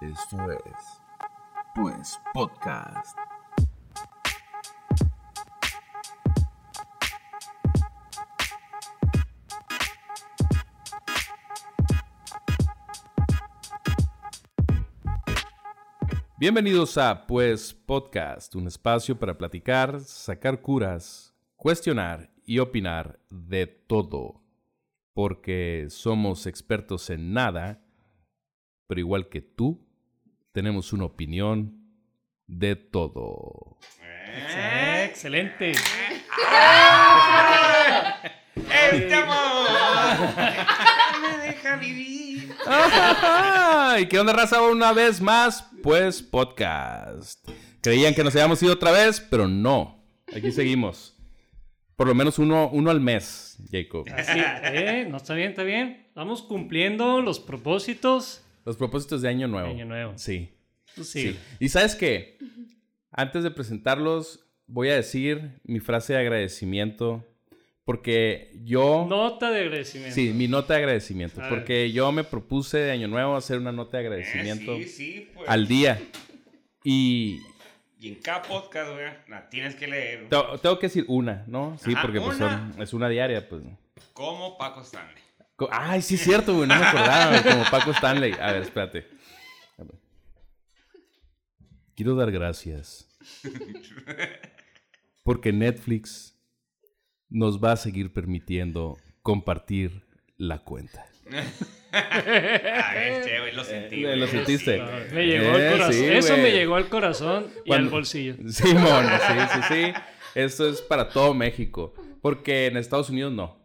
Esto es, pues, podcast. Bienvenidos a Pues Podcast, un espacio para platicar, sacar curas, cuestionar y opinar de todo. Porque somos expertos en nada, pero igual que tú, tenemos una opinión de todo. Eh, Excelente. ¡Este amor! ¡Me deja vivir! ¿Y qué onda, raza? Una vez más, pues podcast. Creían que nos habíamos ido otra vez, pero no. Aquí seguimos. Por lo menos uno, uno al mes, Jacob. Así, eh, no está bien, está bien. Vamos cumpliendo los propósitos. Los propósitos de Año Nuevo. Año Nuevo. Sí. Sí. sí. Y sabes qué? Antes de presentarlos, voy a decir mi frase de agradecimiento. Porque yo. Nota de agradecimiento. Sí, mi nota de agradecimiento. A ver. Porque yo me propuse de Año Nuevo hacer una nota de agradecimiento Eh, sí, sí, pues. al día. Y Y en cada podcast, güey, la tienes que leer. te- tengo que decir una, ¿no? Sí, Ajá, porque pues, son- es una diaria, pues. Como Paco Stanley. Ay, sí es cierto, güey, no me acordaba, güey, como Paco Stanley. A ver, espérate. A ver. Quiero dar gracias. Porque Netflix nos va a seguir permitiendo compartir la cuenta. A ver, che, güey, lo sentí. Eh, lo sentiste. Me llegó al Eh, corazón. sí, Eso güey. me llegó al corazón y Cuando- al bolsillo. Simón, sí, sí, sí. Esto es para todo México. Porque en Estados Unidos no.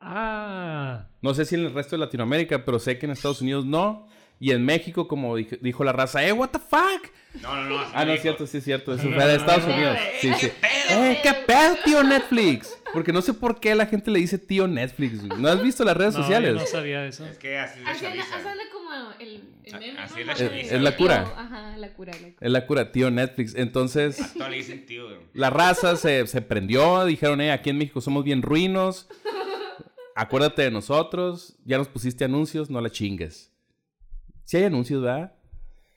Ah. No sé si en el resto de Latinoamérica, pero sé que en Estados Unidos no. Y en México, como dij- dijo la raza, ¡eh, what the fuck! No, no, no. Ah, no es dijo. cierto, sí es cierto. Eso fue de Estados Unidos. Sí, sí. pedo? ¡Eh, qué pedo, tío Netflix! Porque no sé por qué la gente le dice tío Netflix. güey. ¿No has visto las redes No, sociales? no sabía eso. Es que así es la Así es la- chaviza. así es la como el, el meme, así ¿no? es la No, chaviza. Es la cura. Ajá, la cura, la cura. Es la cura, tío Netflix. Entonces, A todos le dicen tío, güey. la raza se, se prendió. Dijeron, eh, aquí en México somos bien ruinos. Acuérdate de nosotros. Ya nos pusiste anuncios, no la chingues. Si hay anuncios, ¿verdad?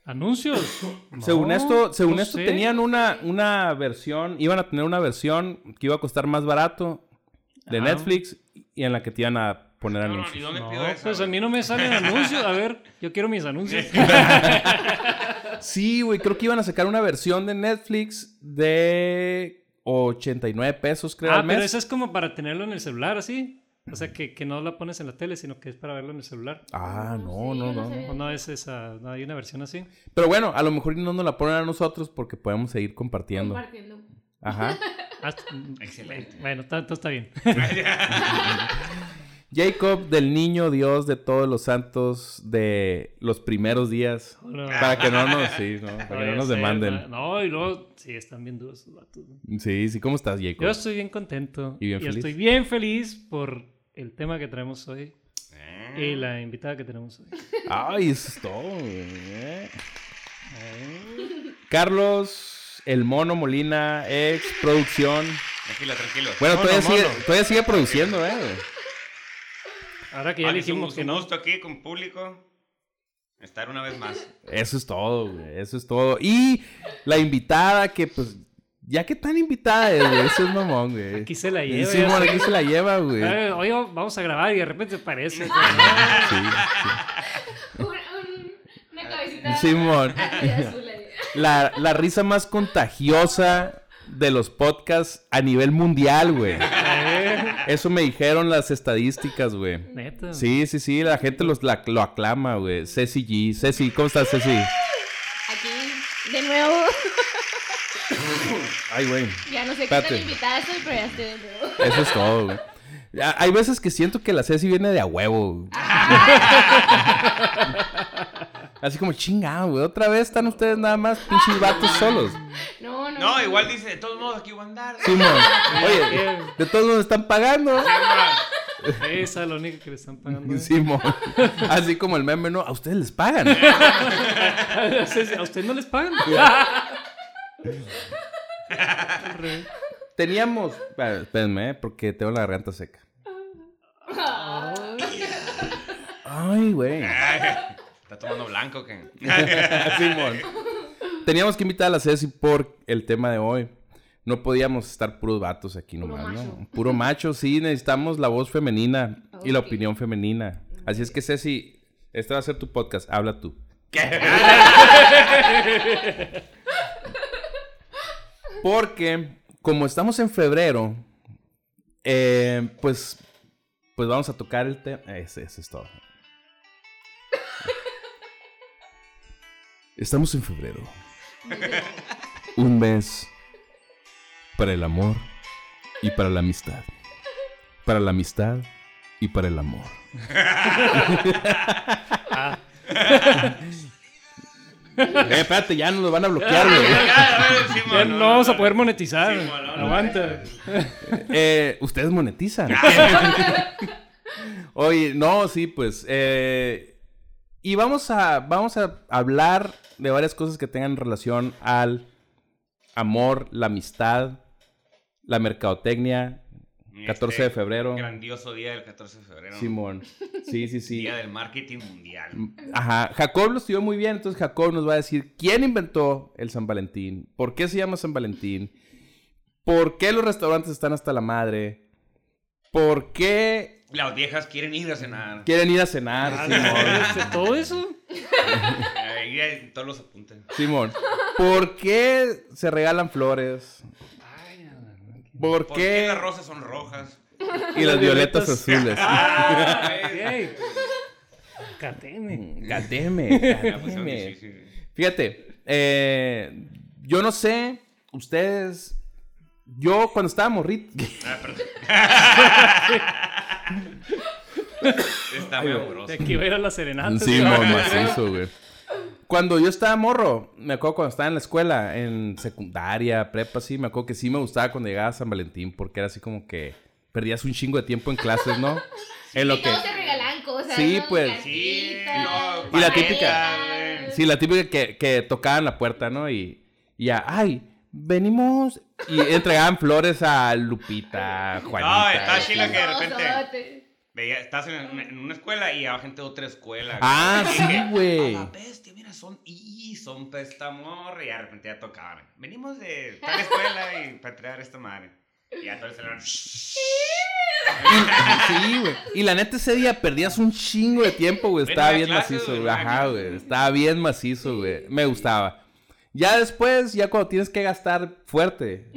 ¿Anuncios? Según esto, según no esto sé. tenían una, una versión, iban a tener una versión que iba a costar más barato de Ah. Netflix y en la que te iban a poner No, no, ¿y anuncios. No, pues a mí no me salen anuncios. A ver, yo quiero mis anuncios. Sí, güey, creo que iban a sacar una versión de Netflix de 89 pesos, creo, Ah, al mes. pero eso es como para tenerlo en el celular, así. O sea, que, que no la pones en la tele, sino que es para verlo en el celular. Ah, no, Sí, no, no. no sabía. ¿O no es esa? ¿No hay una versión así? Pero bueno, a lo mejor no nos la ponen a nosotros porque podemos seguir compartiendo. Compartiendo. Ajá. Ah, Excelente. Bueno, tanto está bien. Jacob, del niño Dios de todos los santos de los primeros días. No, Para que no nos, sí, no, para que no nos ser, demanden. No, y luego, sí, están bien duros esos vatos. ¿no? Sí, sí, ¿cómo estás, Jacob? Yo estoy bien contento. ¿Y bien feliz? estoy bien feliz por el tema que traemos hoy Eh, y la invitada que tenemos hoy. Ay, eso es todo. güey, eh. Carlos, el mono Molina, ex producción. Tranquilo, tranquilo. Bueno, Mono, todavía, sigue, mono. todavía sigue produciendo, ¿eh? Ahora que ya un- que un no. gusto aquí con público. Estar una vez más. Eso es todo, güey. Eso es todo. Y la invitada que, pues, ya que tan invitada es, güey. Eso es mamón, güey. Aquí se la lleva. Sí, aquí se la lleva, güey. Oye, vamos a grabar y de repente aparece. Sí, Un- un- una cabecita. sí. Simón. La, la risa más contagiosa de los podcasts a nivel mundial, güey. Eh, Eso me dijeron las estadísticas, güey. Neta. Sí, sí, sí, la gente los, la- lo aclama, güey. Ceci G. Ceci, ¿cómo estás, Ceci? Aquí, de nuevo. Ay, güey. Ya no sé qué tan invitada estoy, pero ya estoy de nuevo. Eso es todo, güey. Hay veces que siento que la Ceci viene de a huevo. Así como chingado, güey. Otra vez están ustedes nada más pinches vatos solos. No, no. No, igual dice, de todos modos aquí voy a andar. Simón. Oye, de todos nos están pagando. Esa es la única que le están pagando. ¿eh? Simón. Así como el meme, ¿no? A ustedes les pagan. ¿A usted no les pagan? Teníamos. Espera, Espérenme, ¿eh? porque tengo la garganta seca. Ay, güey. ¿Está tomando blanco qué? Simón. Teníamos que invitar a la Ceci por el tema de hoy. No podíamos estar puros vatos aquí Puro nomás, ¿no? Puro macho, sí, necesitamos la voz femenina y la opinión femenina. Así es que Ceci, este va a ser tu podcast, habla tú. Porque como estamos en febrero, eh, pues, pues vamos a tocar el tema. Ese, ese es todo. Estamos en febrero. Un mes para el amor y para la amistad. Para la amistad y para el amor. eh, espérate, ya nos lo van a bloquear, güey. Ya no vamos a poder monetizar. No, no, Aguanta. Eh, Ustedes monetizan. Oye, no, sí, pues. eh, y vamos a, vamos a hablar de varias cosas que tengan relación al amor, la amistad, la mercadotecnia. 14 de febrero. Este Grandioso día del 14 de febrero. Simón. Sí, sí, sí. Día del marketing mundial. Ajá, Jacob lo estudió muy bien, entonces Jacob nos va a decir quién inventó el San Valentín, por qué se llama San Valentín, por qué los restaurantes están hasta la madre, por qué Las viejas quieren ir a cenar. quieren ir a cenar, Ah, Simón. ¿este- ¿Todo eso? Ahí todos los apunten. Simón, ¿por qué se regalan flores? ¿Por ¿Por qué qué las rosas son rojas? y las violetas azules? Ah, son gademe. difíciles. Fíjate, eh, yo no sé, ustedes, yo cuando estaba morrito, Ah, perdón. Está muy amoroso. De aquí va a ir a la serenata. Sí, mo- macizo, güey. Cuando yo estaba morro, me acuerdo cuando estaba en la escuela, en secundaria, prepa, sí, me acuerdo que sí me gustaba cuando llegaba San Valentín, porque era así como que perdías un chingo de tiempo en clases, ¿no? En lo y que... todos se regalan cosas. Sí, ¿no? pues. Sí, no, Y la típica-. Sí, la típica que, que tocaban la puerta, ¿no? Y, y ya, ay, venimos... Y entregaban flores a Lupita, Juanita. está chila que de repente-. Veía, estás en, una- en una escuela y abajo gente de otra escuela. Ah, sí, güey. "A la bestia, mira, son y son pestamor. Y de repente ya tocaban. Venimos de tal escuela y para traer esta madre. Y ya todo el salón. Sí, güey. Y la neta ese día perdías un chingo de tiempo, güey. Estaba bien macizo, güey, Ajá, güey. Estaba bien macizo, güey. Me gustaba. Ya después, ya cuando tienes que gastar fuerte.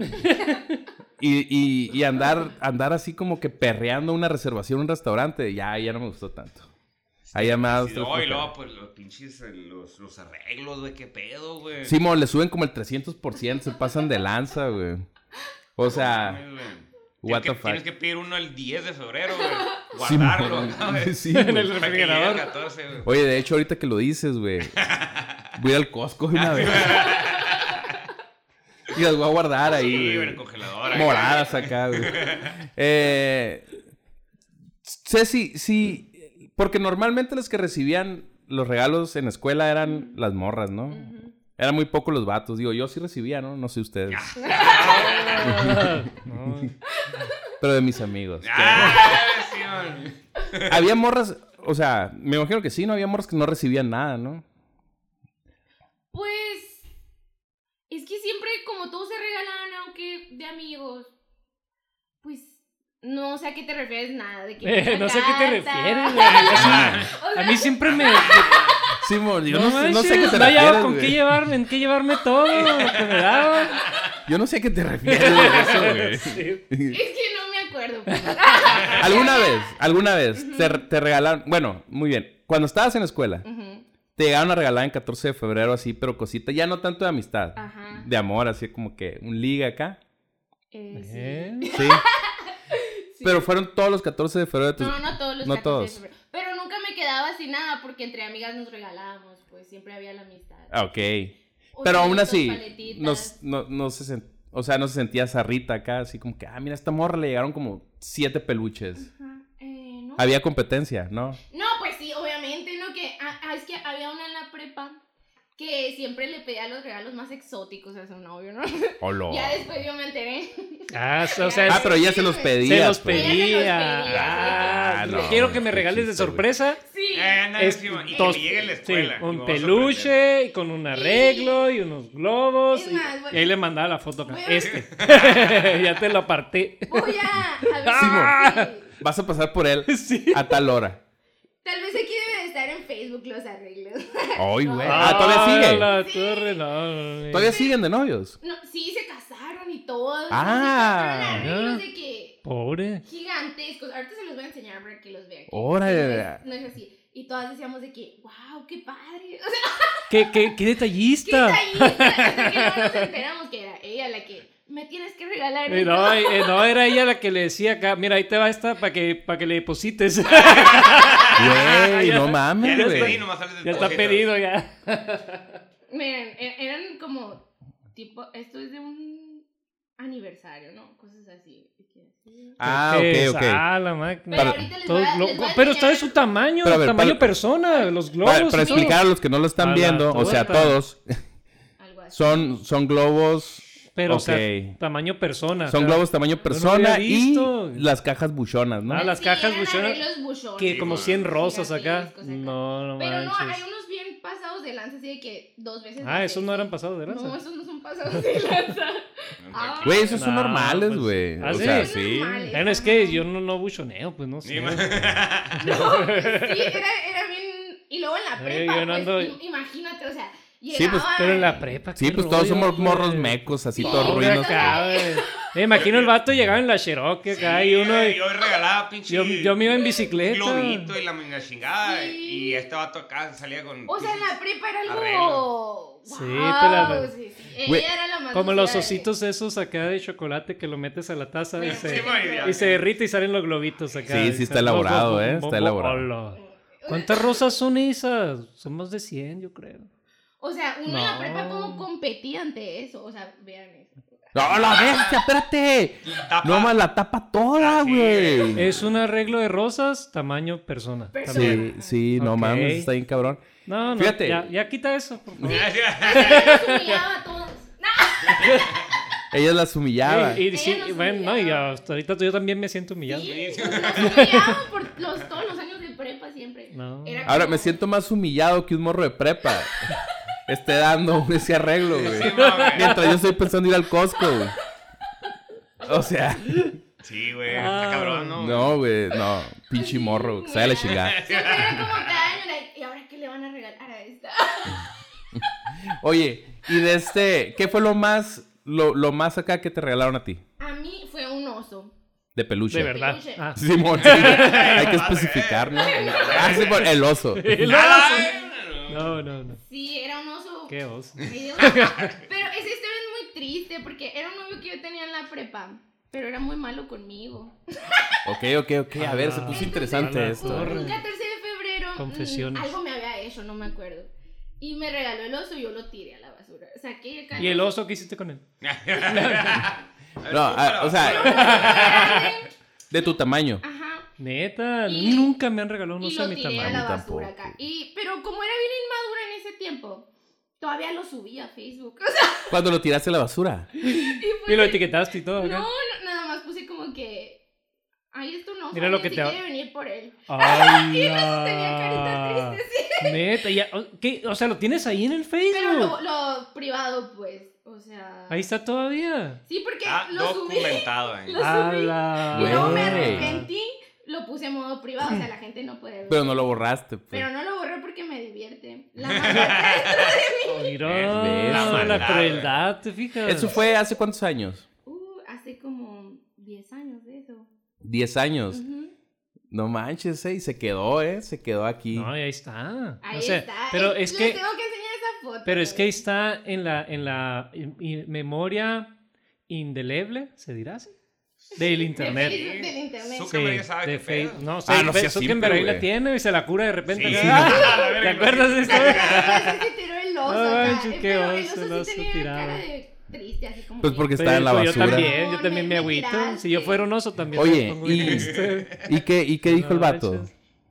Y, y, y andar, andar así como que perreando una reservación en un restaurante, ya, ya no me gustó tanto. Ahí ya me ha dado Sí, no, y luego, pues los pinches, eh, los, los arreglos, güey, qué pedo, güey. Simón, le suben como el 300%, se pasan de lanza, güey. O sea, what Tienes the que, fuck. tienes que pedir uno el 10 de febrero, güey. Guardarlo, güey. Sí, En el refrigerador. 14, güey. Oye, de hecho, ahorita que lo dices, güey. Voy al Costco de una vez. Y las voy a guardar ahí, Sí, en el congelador. Moradas acá, güey. Eh, Ceci, sí. Porque normalmente los que recibían los regalos en la escuela eran las morras, ¿no? Ujú. Eran muy pocos los vatos. Digo, yo sí recibía, ¿no? No sé ustedes. Ah, no. Pero de mis amigos. Ah. Había morras, o sea, me imagino que sí, ¿no? Había morras que no recibían nada, ¿no? Pues. Es que siempre, como todos se regalan, aunque de amigos. No sé a qué te refieres nada. De que Eh, no sé a qué te refieres, güey. Así- O sea, A mí siempre me. Simón, yo no, sé, no manches, sé a qué te no hallaba refieres, con güey. qué llevarme, en qué llevarme todo lo que me daban. Yo no sé a qué te refieres eso, güey. Sí. Es que no me acuerdo. pues. ¿Alguna vez, alguna vez te, te regalaron, bueno, muy bien, cuando estabas en la escuela, te llegaron a regalar en 14 de febrero así, pero cosita, ya no tanto de amistad, Ajá. de amor, así como que un liga acá, Eh, sí. ¿Eh? sí. Sí. Pero fueron todos los 14 de febrero de tus... No, no todos los no 14 de todos. febrero. Pero nunca me quedaba sin nada porque entre amigas nos regalábamos, pues siempre había la amistad. Ah, ok. Pero aún así, nos- no, no se sent- o sea, no se sentía esa Rita acá, así como que, ah, mira, a esta morra le llegaron como siete peluches. Ajá, eh, no. Había competencia, ¿no? No, pues sí, obviamente, ¿no? Que ah, ah, es que había una en la prepa que siempre le pedía los regalos más exóticos a su novio, ¿no? Hola. Ya después yo me enteré. Ah, o sea, Ah, pero ya se los pedía. se los pues. pedía. Ella se los pedía, Ah, sí. Ah, no, quiero que me regales de sorpresa. Sí, Eh, Es- sí, y que llegue en la sí, escuela. y me un a peluche y con un arreglo y unos globos. Y- más, bueno. y, ahí le mandaba la foto acá. A- Este. ya te lo aparté. Voy a. Ah. A ver si- Vas a pasar por él Sí. a tal hora. Tal vez aquí estar en Facebook los arreglos. Ay, güey. Ah, todavía sigue. la torre, no. Todavía siguen de novios. No, sí, se casaron y todo. Ah. Sí, se casaron arreglos de que Pobre. gigantescos. Ahorita se los voy a enseñar para que los vean. Órale. No es, no es así. Y todas decíamos de que, wow, qué padre. O sea, ¿Qué, qué, qué qué detallista. detallista. Hasta que no nos enteramos que era ella la que me tienes que regalar. Eh, esto". No, eh, no, era ella la que le decía acá, mira, ahí te va esta para que, para que le deposites. Güey, Ya- no Ya mames, pedí, güey. ya está pedido ya. Miren, e- eran como, tipo, esto es de un aniversario, ¿no? Cosas así. Ah, ¿Qué ok, ok. Ah, la máquina. Pero ahorita les Todo voy a, lo- les voy a pero está de su tamaño, ver, tamaño para- persona, los globos. Para, explicar a los que no lo están viendo, o sea, todos, son, son globos. Pero, ok. o sea, tamaño persona. Son o sea, globos tamaño persona y las cajas buchonas, ¿no? Ah, las Sí, cajas buchonas, Que como Sí, 100 rosas acá. No, no Pero no, hay unos bien pasados de lanza, así de que dos veces. Ah, esos no eran pasados de lanza. No, esos no son pasados de lanza. Ah, Güey, esos son No, normales, pues, güey. ¿ah, o sí? sea, sí. normales. Bueno, es que yo no, no buchoneo, pues no sé. No, sí, era, era bien. Y luego en la Eh, prepa, yo no pues, ando- imagínate. Sí, pues, Pero en la prepa. Sí, pues todos somos güey. morros mecos, así Sí, todos Pobre ruinos. acá, güey. Me imagino el vato llegaba en la Cherokee acá Sí, y uno. Yo regalaba pinche. Yo, yo me iba en bicicleta. globito y la menga chingada. Sí. Y este vato acá salía con. O sea, en la prepa era algo. Arreglo. Sí, Sí, pero- sí, sí. Güey, Ella era la más Como los de- ositos esos acá de chocolate que lo metes a la taza y se, y se derrite y salen los globitos acá. Sí, sí está elaborado, bo- bo- eh, está bo- elaborado. ¿Cuántas rosas son esas? Son más de 100, yo creo. O sea, uno en la No. prepa, ¿cómo competía ante eso? O sea, vean eso. ¡No, la bestia! ¡Espérate! Tapa. No más la tapa toda, Así güey. Es un arreglo de rosas, tamaño persona. Sí, sí, no mames, está bien cabrón. No, no, Fíjate. Ya, ya quita eso, por favor. Nos humillaba a todos. Ella las humillaba. Y, y sí, Ella bueno, no, y humillaba. hasta ahorita yo también me siento humillado. Sí, nos humillaban por los, todos los años de prepa siempre. No. Era Ahora como- me siento más humillado que un morro de prepa. Esté dando ese arreglo, güey. Sí. Mientras yo estoy pensando ir al Costco, güey. O sea, Sí, güey. Ah. Está cabrón, ¿no? no, güey, no. Pinche morro, se la chingada. Era como cada año, ¿y ahora qué le van a regalar a esta? Oye, y de este, ¿qué fue lo más, lo, lo más acá que te regalaron a ti? A mí fue un oso. De peluche. De verdad. Peluche. Ah. Simón, sí. Hay que especificar, ¿no? Ah, sí, por- el oso. El oso. No, no, no. Sí, era un oso. Qué oso. medio- Pero esa historia es muy triste porque era un novio que yo tenía en la prepa. Pero era muy malo conmigo. Ok, ok, ok. A ver, se puso interesante esto. Un 14 de febrero. mm, Confesiones. algo me había hecho, no me acuerdo. Y me regaló el oso y yo lo tiré a la basura. Saqué el ¿Y el oso qué hiciste con él? No, ah, o sea, de tu tamaño. Ajá. Neta, Y- nunca me han regalado un y oso de mi a tamaño. la basura acá. Y, pero como era bien inmadura en ese tiempo, todavía lo subí a Facebook. O sea, Cuando lo tiraste a la basura. Y lo etiquetaste y todo no, acá. no, nada más puse como que. Ahí está un oso. Mira lo que si te- quiere venir por él. Ay, Tenía carita triste, sí. Neta, ya, o- ¿qué? O sea, ¿lo tienes ahí en el Pero Facebook? lo, lo privado, pues. O sea. Ahí está todavía. Sí, porque Ah, lo subí. documentado, eh. Lo subí. Y luego me arrepentí. Lo puse en modo privado. O sea, la gente no puede ver. Pero no lo borraste. pues. Pero no lo borré porque me divierte. La maldad. Mira, ¿Ves? la, La maldad, crueldad, ¿te fijas? Eso fue hace cuántos años? uh, hace como 10 años de eso. Diez años. Ujú. No manches, eh. Y se quedó, eh. Se quedó aquí. No, y ahí está. Ahí o sea, está. Pero es les que, tengo que enseñar esa foto. pero es que ahí está en la, en la in- in- memoria indeleble, ¿se dirá así? Del De internet. Facebook, del internet. Zuckerberg ya sabe de qué pedo. Facebook. No, Ah, sí, no seas Zuckerberg ahí la tiene y se la cura de repente. Sí. acá. A la ¿Te acuerdas de esto? Sí tiró el oso. No acá, manches, qué pero el oso, oso el sí tenía tirado. cara de triste, así como. Pues que- porque está en la basura. Yo también, yo también me- agüito. Si yo fuera un oso también Oye, me pongo bien y- triste. ¿Y qué, y qué dijo el vato?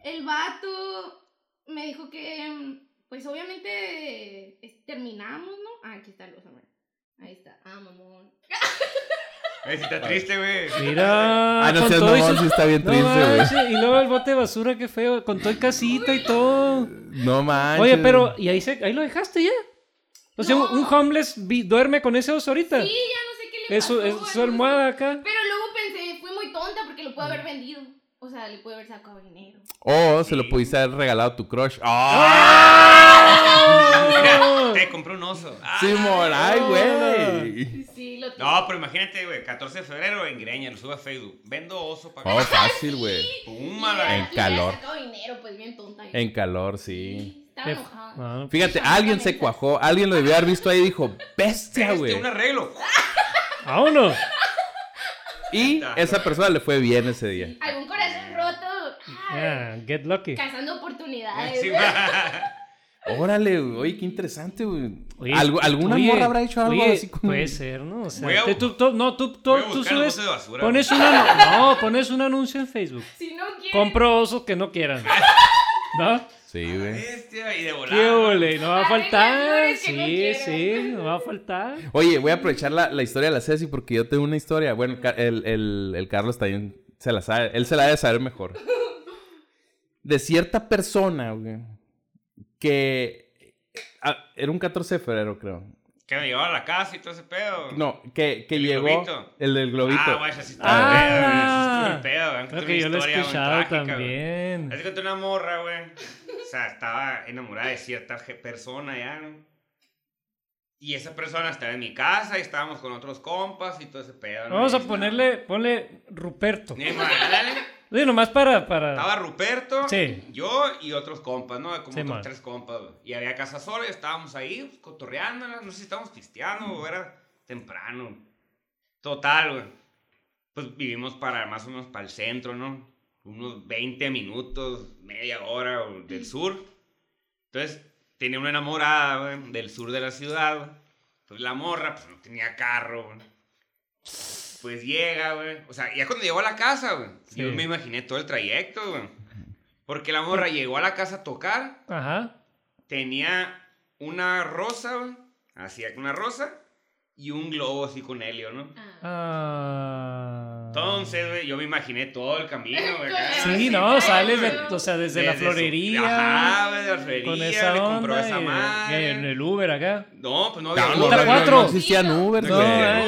El vato me dijo que, pues obviamente terminamos, ¿no? Ah, aquí está el oso. Ahí está. Ah, mamón. Eh, si está triste, güey. Mira. Ah, no con seas mamón, sí está bien triste, güey. Y luego el bote de basura, qué feo. Con todo y casita y todo. No manches. Oye, pero. ¿Y ahí, se, ahí lo dejaste ya? O sea, No. un, un homeless vi- duerme con ese oso ahorita. Sí, ya no sé qué le Es su, pasó. es su almohada acá. Pero luego pensé, fui muy tonta porque lo pude haber vendido. O sea, le pude haber sacado dinero. O se lo pudiste haber regalado a tu crush. Mira, te compré un oso. Ah, Simón, ay, güey. Sí, sí, lo No, pero imagínate, güey, 14 de febrero en Greña, lo sube a Facebook. Vendo oso para Oh, fácil, güey. Puma, la- En calor. dinero, pues bien tonta. En calor, sí. Sí, estaba enojada. Ah, Fíjate, alguien se cuajó, alguien lo debió haber visto ahí y dijo, bestia, Este, güey. un arreglo. Vámonos. Y esa persona le fue bien ese día. Algún Yeah, get lucky. Cazando oportunidades. Sí. Órale, güey, oye, qué interesante, güey. ¿Alguna oye, morra habrá hecho algo oye, así como... Puede ser, ¿no? O sea, a- te- tú, tú- no, tú, tú, tú subes. bote de basura, pones una, no, pones un anuncio en Facebook. Si no quieres. Compro osos que no quieran. ¿No? Sí, güey. Bestia, y de volar. ¿Qué ole? No va a Arregla faltar. no Sí, sí, no va a faltar. Oye, voy a aprovechar la, la historia de la Ceci porque yo tengo una historia. Bueno, el, el- el Carlos también se la sabe. Él se la debe saber mejor. De cierta persona, güey, que... ah, era un 14 de febrero, creo. Que me llevaba a la casa y todo ese pedo. No, que, que ¿El llegó... globito? El del globito. Ah, güey, esa sí está Ah. el pedo, güey. Creo que yo lo he escuchado también. Así que una morra, güey. O sea, estaba enamorada de cierta je- persona ya, ¿no? Y esa persona estaba en mi casa y estábamos con otros compas y todo ese pedo. ¿no? Vamos a ponerle, ponle Ruperto. Dale. Oye, nomás para, para. Estaba Ruperto, Sí. yo y otros compas, ¿no? Como Sí, otros tres compas, güey. Y había casa sola y estábamos ahí, pues, cotorreando, no sé si estábamos pisteando o era temprano. Total, güey. Pues vivimos para más o menos para el centro, ¿no? Unos 20 minutos, media hora o, del sur. Entonces, tenía una enamorada, güey, del sur de la ciudad. Pues la morra, pues no tenía carro, güey. Pues llega, güey. O sea, ya cuando llegó a la casa, güey. Yo me imaginé todo el trayecto, güey. Porque la morra llegó a la casa a tocar, Ajá. tenía una rosa, güey. Hacía una rosa y un globo así con helio, ¿no? Ah. Ah. Entonces, güey, yo me imaginé todo el camino, güey. acá. Sí, no, sales de, o sea, desde, la Desde su- florería. Ajá, güey, de la florería. Con esa le compró onda. esa y- madre. y en el Uber acá. No, pues no había no, Ruta no, cuatro. no existían Uber, No,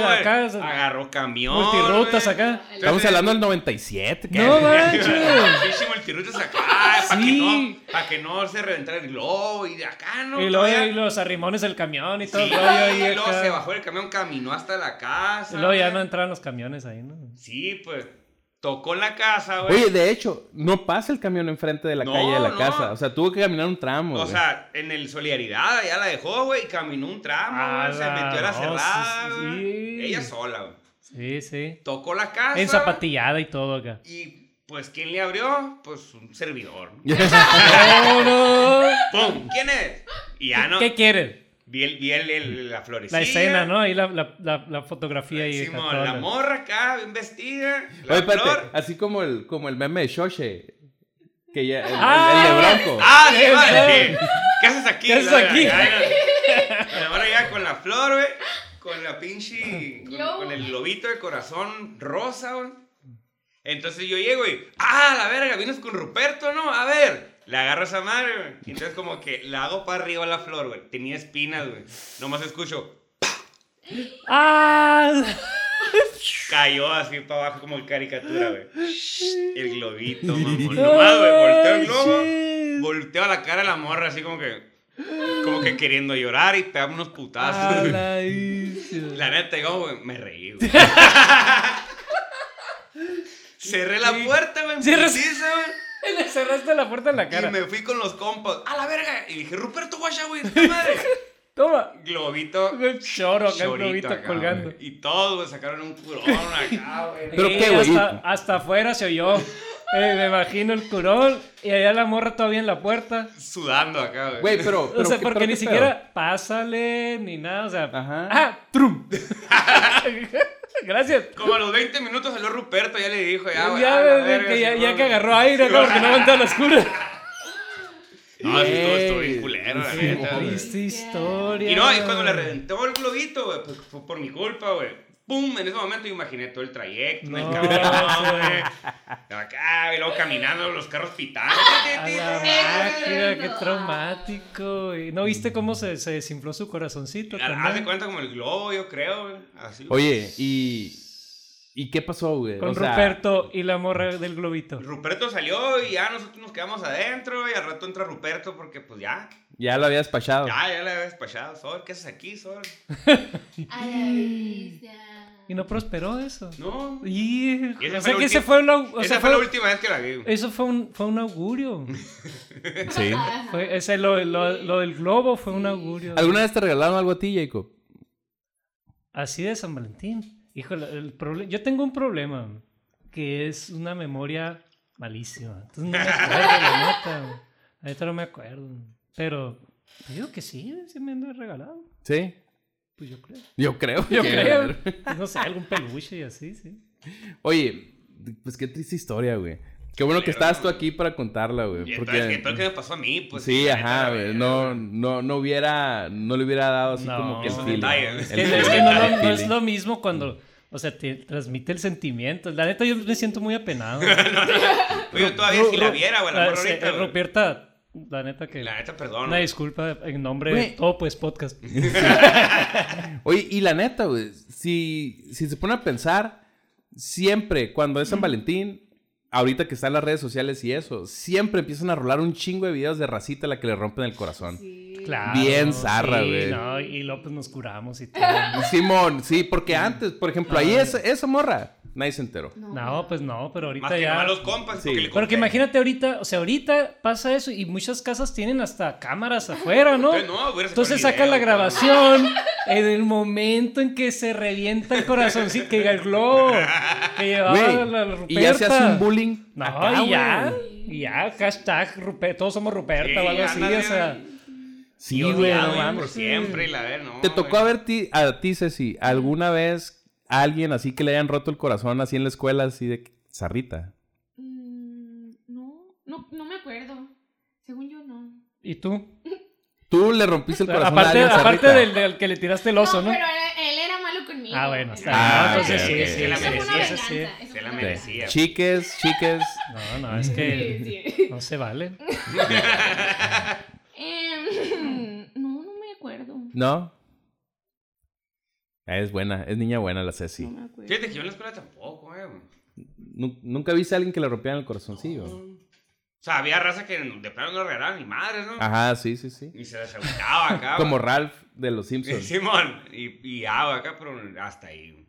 acá Agarró camión. Multirrutas acá. Estamos hablando del 97. ¿qué? No manches. Multirrutas acá, para que Sí. no, para que no se reventara el globo y de acá, ¿no? Y luego Todavía- y los arrimones del camión y todo Sí, el rollo ahí y luego acá. se bajó del camión, caminó hasta la casa. Y luego ya no entraron los camiones ahí, ¿no? Sí, pues, tocó la casa, güey. Oye, de hecho, no pasa el camión enfrente de la No, calle de la no. casa. O sea, tuvo que caminar un tramo. O sea, en el Solidaridad ya la dejó, güey, y caminó un tramo, se metió a la no, cerrada, sí, güey. sí. Ella sola, güey. Sí, sí. Tocó la casa. En zapatillada y todo acá. Y, pues, ¿quién le abrió? Pues, un servidor. ¿no? No, no. ¡Pum! ¿Quién es? Y ya no. ¿Qué quieren? Vi, el, vi el- el- la florecilla. La escena, ¿no? Ahí la, la, la, la fotografía ahí. Simón, la la- morra acá, bien vestida. La Oye, espérate, flor. así como el, como el meme de Shoshe. Que ya, el, el- Ah, el de Bronco. ¡Ah, sí, vale! ¿Qué haces aquí? ¿Qué haces aquí? La, la- la morra ya con la flor, güey. Con la pinche. Con, con el globito de corazón rosa, güey. Entonces yo llego y. ¡Ah, la verga! Vienes con Ruperto, ¿no? A ver. Le agarro esa madre, güey. Y Entonces, como que la hago para arriba a la flor, güey. Tenía espinas, güey. Nomás escucho. ¡Ah! Cayó así para abajo como caricatura, güey. El globito, mamón. Nomás, güey. Volteo el globo. Volteo a la cara de la morra así como que. Como que queriendo llorar y pegarme unos A putazos. güey. La neta, yo, güey, me reí, güey. Cerré la puerta, güey. Le cerraste la puerta en la Y cara. me fui con los compas. ¡A la verga! Y dije, Ruperto, guacha, güey. ¡Esta madre! Toma. Globito. Un choro acá, el globito acá, colgando. Y todos, güey, sacaron un curón acá, güey. Pero Sí, qué, güey. Hasta, hasta afuera se oyó. Eh, me imagino el curón y allá la morra todavía en la puerta. Sudando acá, güey. Güey, pero, pero. o sea, ¿qué- porque pero ni qué siquiera pásale ni nada. O sea, Ajá. ¡ah! ¡Trum! Gracias. Como a los 20 minutos salió Ruperto, ya le dijo, ya, Ya, güey. a la verga, que ya, sí, ya que agarró aire acá porque no aguanta la oscura. No, sí, estuvo, estuvo bien culero, la sí, neta, güey. Triste historia. Y no, y cuando le reventó el globito, güey, pues fue por mi culpa, güey. ¡Pum! En ese momento imaginé todo el trayecto, el sí. güey. Acá, y luego caminando, los carros pitando. Qué traumático. ¿Y ¿No viste cómo se, se desinfló su corazoncito? Haz de cuenta como el globo, yo creo, güey. Así. Oye, ¿y, ¿y qué pasó, güey? Con O sea, Ruperto y la morra del globito. Ruperto salió y ya nosotros nos quedamos adentro y al rato entra Ruperto porque pues ya, Ya lo había despachado. ya, ya le había despachado. Sol, ¿qué haces aquí, Sol? A la vista. Y no prosperó eso. No. Y, Y esa o fue sea la que ese fue, o Esa sea, fue la última vez que la vi. güey. eso fue un, fue un augurio. Sí. Fue, ese, lo, lo- lo del globo fue un augurio. ¿Alguna vez te regalaron algo a ti, Jacob? Así de San Valentín. Híjole, el proble- yo tengo un problema que es una memoria malísima. Entonces no me acuerdo, la neta. neta no me acuerdo. Pero digo que sí, sí me han regalado. Sí. Pues yo creo. Yo creo. Yo creo. No sé, algún peluche y así, sí. Oye, pues qué triste historia, güey. Qué bueno que estabas tú aquí para contarla, güey. Y Porque... entonces, ¿qué, ¿qué me pasó a mí? Pues, sí, ajá, güey. No, no, no hubiera, no le hubiera dado así No, como que el detalles. Es que, es que no, no- no es lo mismo cuando, o sea, te transmite el sentimiento. La neta, yo me siento muy apenado. Oye, yo todavía si la viera, güey, la se- ahorita. Ruperta, la neta que... La neta, perdón. Una disculpa en nombre Güey. de todo, pues, podcast. Oye, y la neta, güey, si, si se pone a pensar, siempre cuando es San Valentín, ahorita que están las redes sociales y eso, siempre empiezan a rolar un chingo de videos de racita a la que le rompen el corazón. Sí. Claro. Bien zarra, sí, güey. no, y luego pues nos curamos y todo. Simón, sí, porque antes, por ejemplo, ahí esa, esa morra, nadie se enteró. No, pues no, pero ahorita Más que ya... los compas. Sí. porque le Pero que conté. imagínate ahorita, o sea, ahorita pasa eso y muchas casas tienen hasta cámaras afuera, ¿no? Entonces, no, Entonces sacan la grabación en el momento en que se revienta el corazoncito, que el globo que llevaba Güey, la, la y ya se hace un bullying. No, acá, y ya, güey. y ya, hashtag todos somos Ruperta Sí, o algo así, o sea. Sí, Y güey, odiado, no güey, mames. por siempre, y la ver, no. ¿Te tocó güey. a ver ti, a ti, Ceci, alguna vez a alguien así que le hayan roto el corazón así en la escuela, así de zarrita? Mm, no, no, no me acuerdo. Según yo, no. ¿Y tú? Tú le rompiste el corazón a Aparte, alguien, aparte del, del que le tiraste el oso, ¿no? pero él, él era malo conmigo. Ah, bueno, está bien. Ah, No, entonces ok, sí, ok. sí, Se la fue sí, sí. Se la merecía. Chiques, chiques. No, no, es que Sí, sí. no se vale. Em, no, no me acuerdo. ¿No? Ah, Es buena, es niña buena la Ceci. No me. Fíjate que yo en la escuela tampoco. Nu- ¿Nunca viste a alguien que le rompieran el corazoncillo? O sea, había raza que de plano no regalaban ni madres, ¿no? Ajá, sí, sí, sí. Y se agüitaba acá. Como. Ralph de los Simpsons. Simón. Y, y agua acá, pero hasta ahí.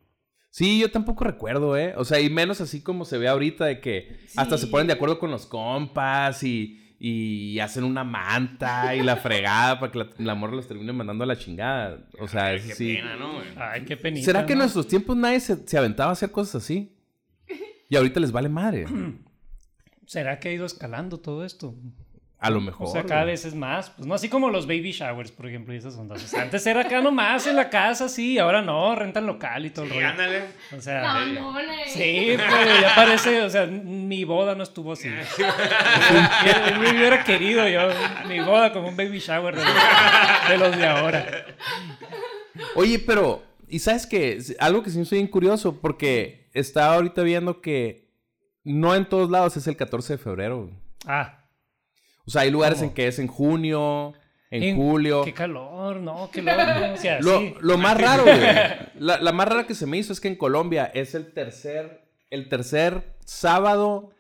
Sí, yo tampoco recuerdo, ¿eh? O sea, y menos así como se ve ahorita de que hasta se ponen de acuerdo con los compas y, y hacen una manta y la fregada para que la, la morra los termine mandando a la chingada. O sea, Ay, qué sí. pena, ¿no? güey? Ay, qué penita. ¿Será que en ¿no? nuestros tiempos nadie se, se aventaba a hacer cosas así? Y ahorita les vale madre. ¿Será que ha ido escalando todo esto? A lo mejor. O sea, cada güey. vez es más. Pues no así como los baby showers, por ejemplo, y esas ondas. O sea, antes era acá nomás en la casa, sí, ahora no, rentan local y todo el Sí, rollo. ándale. O sea, No, no, no. sí, pero ya parece, o sea, mi boda no estuvo así. Yo, yo hubiera querido yo mi boda como un baby shower de los de, los de ahora. Oye, pero, ¿y sabes qué? Algo que sí me hizo bien curioso, porque estaba ahorita viendo que no en todos lados es el 14 de febrero. Ah, O sea, hay lugares ¿Cómo? en que es en junio, en, en- julio. Qué calor, no, qué loco. O sea, Lo, sí. lo más raro, güey. La, la más rara que se me hizo es que en Colombia es el tercer, el tercer sábado.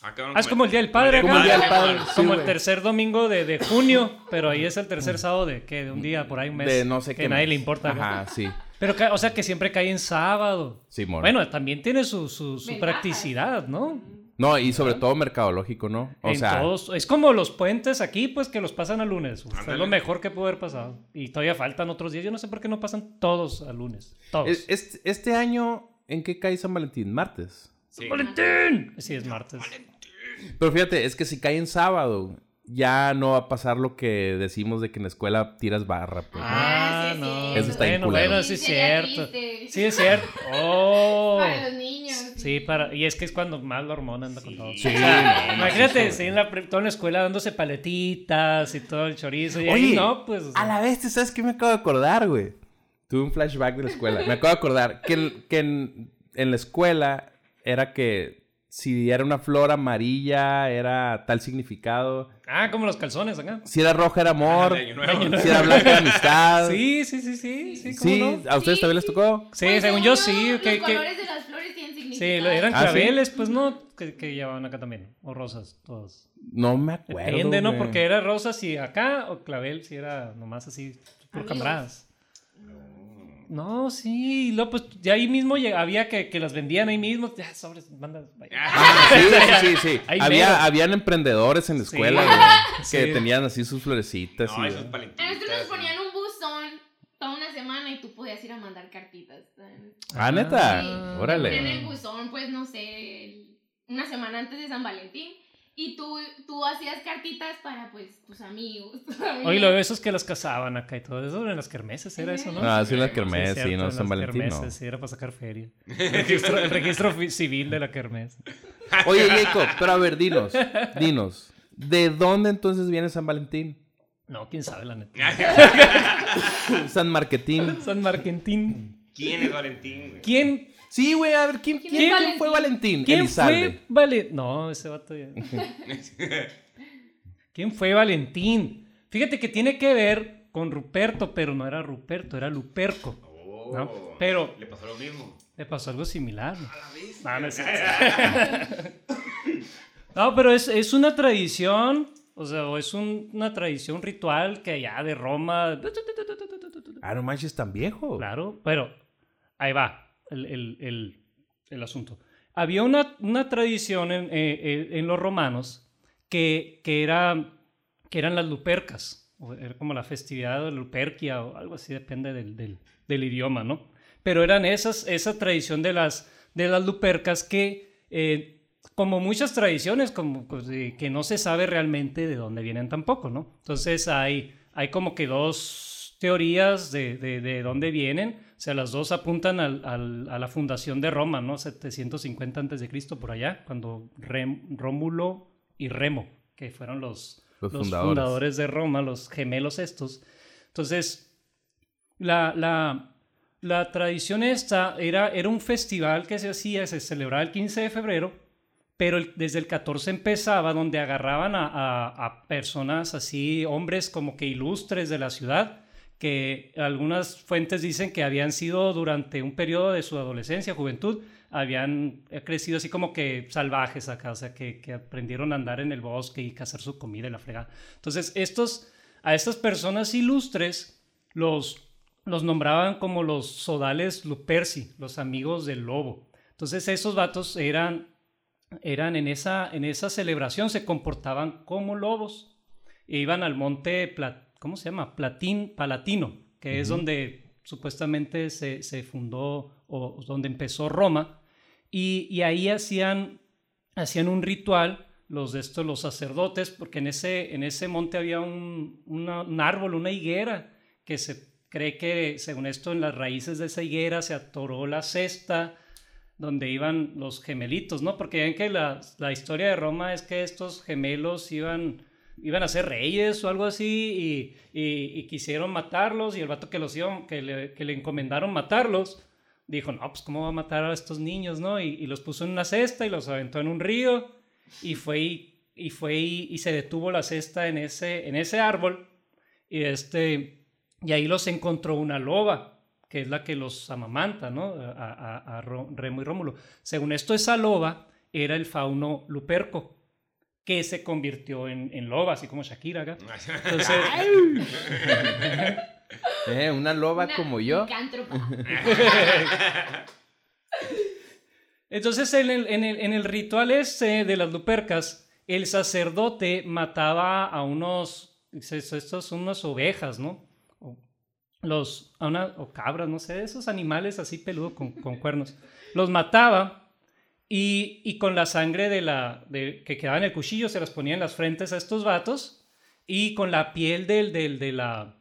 Ah, cabrón, Ah, es como el Día del Padre Como acá. el Día del Padre, sí, como el tercer domingo de, de junio, pero ahí es el tercer sábado de que de un día por ahí un mes De no sé que qué. nadie mes. le importa. ¿no? Ajá, sí. Pero o sea que siempre cae en sábado. Simón. Bueno, también tiene su, su, su practicidad, ¿no? No, y sobre todo mercadológico, ¿no? O en sea, todos, es como los puentes aquí, pues que los pasan a lunes. Es lo mejor que pudo haber pasado. Y todavía faltan otros días. Yo no sé por qué no pasan todos a lunes. Todos. es- es- este año, ¿en qué cae San Valentín? Martes. Sí. ¡Valentín! Sí, es martes. Pero fíjate, es que si cae en sábado, ya no va a pasar lo que decimos de que en la escuela tiras barra. Pues. Ah, Ah, sí, no. sí. Eso está bueno, bueno, sí es cierto. Sí es cierto. Oh. Para los niños. Sí, para, y es que es cuando más la hormona anda con todo. Sí, O sea, no, imagínate, sí, en la, toda la escuela dándose paletitas y todo el chorizo. Y Oye, ahí no, pues. o sea, A la vez, ¿sabes qué me acabo de acordar, güey? Tuve un flashback de la escuela. Me acabo de acordar que, que en, en la escuela era que si era una flor amarilla era tal significado. Ah, como los calzones acá. Si era roja era amor. De Año Nuevo. si era blanca era amistad. Sí, sí, sí, sí. Sí, ¿cómo Sí, no? ¿a ustedes Sí, también les tocó? Sí, Pues, según yo sí. Los Que, que, colores de las flores tienen sí, significado. eran Ah, ¿sí? claveles, pues no, que, que llevaban acá también. O rosas, todos. No me acuerdo. Depende, ¿no? Porque era rosas si acá o clavel si era nomás así por Amigos. No, sí, no, pues ya ahí mismo había que, que las vendían ahí mismo. Ya, sobres, manda. vaya. Ah, sí, sí, sí, Había, habían emprendedores en la Sí. escuela güey, que Sí. tenían así sus florecitas. No, y- esos A nosotros nos ponían un buzón toda una semana y tú podías ir a mandar cartitas. Ah, neta. Sí. Órale. Ponían el buzón, pues no sé, el- una semana antes de San Valentín. Y tú, tú hacías cartitas para pues tus amigos. Oye, lo de esos que las cazaban acá y todo eso, en las kermeses era eso, ¿no? Ah, sí, la Sí, kermés, sí, no en San las Valentín, no. kermeses, Sí, era para sacar feria. El registro, el registro fi- civil de la kermés. Oye, Jacob, pero a ver, dinos, dinos. ¿De dónde entonces viene San Valentín? No, quién sabe la neta. San Marquetín. San Marquentín. ¿Quién es Valentín? güey? ¿Quién, Sí, güey, a ver, ¿quién, ¿Quién quién, es quién fue Valentín? quién Elizalde. fue Valentín? No, ese vato ya. ¿Quién fue Valentín? Fíjate que tiene que ver con Ruperto, pero no era Ruperto, era Luperco. Oh, No, pero- Le pasó lo mismo. Le pasó algo similar. ¿no? A la vez. No, no es cierto. No, pero es, es una tradición, o sea, o es un- una tradición ritual que allá de Roma. Ah, no manches, tan viejo. Claro, pero ahí va el, el- asunto. Había una, una tradición en, eh, eh, en los romanos que, que, era, que eran las lupercas, era como la festividad de Luperquia o algo así, depende del, del- idioma, ¿no? Pero eran esas, esa tradición de las, de las lupercas que, eh, como muchas tradiciones, como pues, que no se sabe realmente de dónde vienen tampoco, ¿no? Entonces hay, hay como que dos teorías de, de dónde vienen. O sea, las dos apuntan al- al- a la fundación de Roma, ¿no? 750 antes de Cristo por allá, cuando Rem- Rómulo y Remo, que fueron los, Los los fundadores. fundadores. de Roma, los gemelos estos. Entonces, la, la, la tradición esta era, era un festival que se hacía, se celebraba el 15 de febrero, pero el- desde el 14 empezaba, donde agarraban a, a- a personas así, hombres como que ilustres de la ciudad, que algunas fuentes dicen que habían sido durante un periodo de su adolescencia, juventud, habían crecido así como que salvajes acá, o sea, que, que aprendieron a andar en el bosque y cazar su comida y la fregada. Entonces, estos, a estas personas ilustres los, los nombraban como los sodales luperci, los amigos del lobo. Entonces, esos vatos eran, eran en, esa, en esa celebración, se comportaban como lobos. E iban al monte, Pla- ¿cómo se llama? Platín, Palatino, que es donde supuestamente se, se fundó o donde empezó Roma. Y, y ahí hacían, hacían un ritual, los de estos, los sacerdotes, porque en ese, en ese monte había un, una- un árbol, una higuera, que se cree que, según esto, en las raíces de esa higuera se atoró la cesta donde iban los gemelitos, ¿no? Porque ven que la, la historia de Roma es que estos gemelos iban, iban a ser reyes o algo así y, quisieron matarlos y el vato que, los que, le, encomendaron matarlos dijo, no, pues cómo va a matar a estos niños, ¿no? Y, los puso en una cesta y los aventó en un río y fue y, fue y, se detuvo la cesta en ese, en ese árbol y este y ahí los encontró una loba que es la que los amamanta, ¿no? A, a- Remo y Rómulo. Según esto, esa loba era el fauno Luperco, que se convirtió en, en loba, así como Shakira acá. Entonces, Eh, una loba Una como yo. Entonces, en el, en el- en el ritual este de las lupercas, el sacerdote mataba a unos, estos son unas ovejas, ¿no? O, los, a una, o cabras, no sé, esos animales así peludos con, con cuernos. Los mataba y, y con la sangre de la, de, que quedaba en el cuchillo se las ponía en las frentes a estos vatos y con la piel del, del, de la,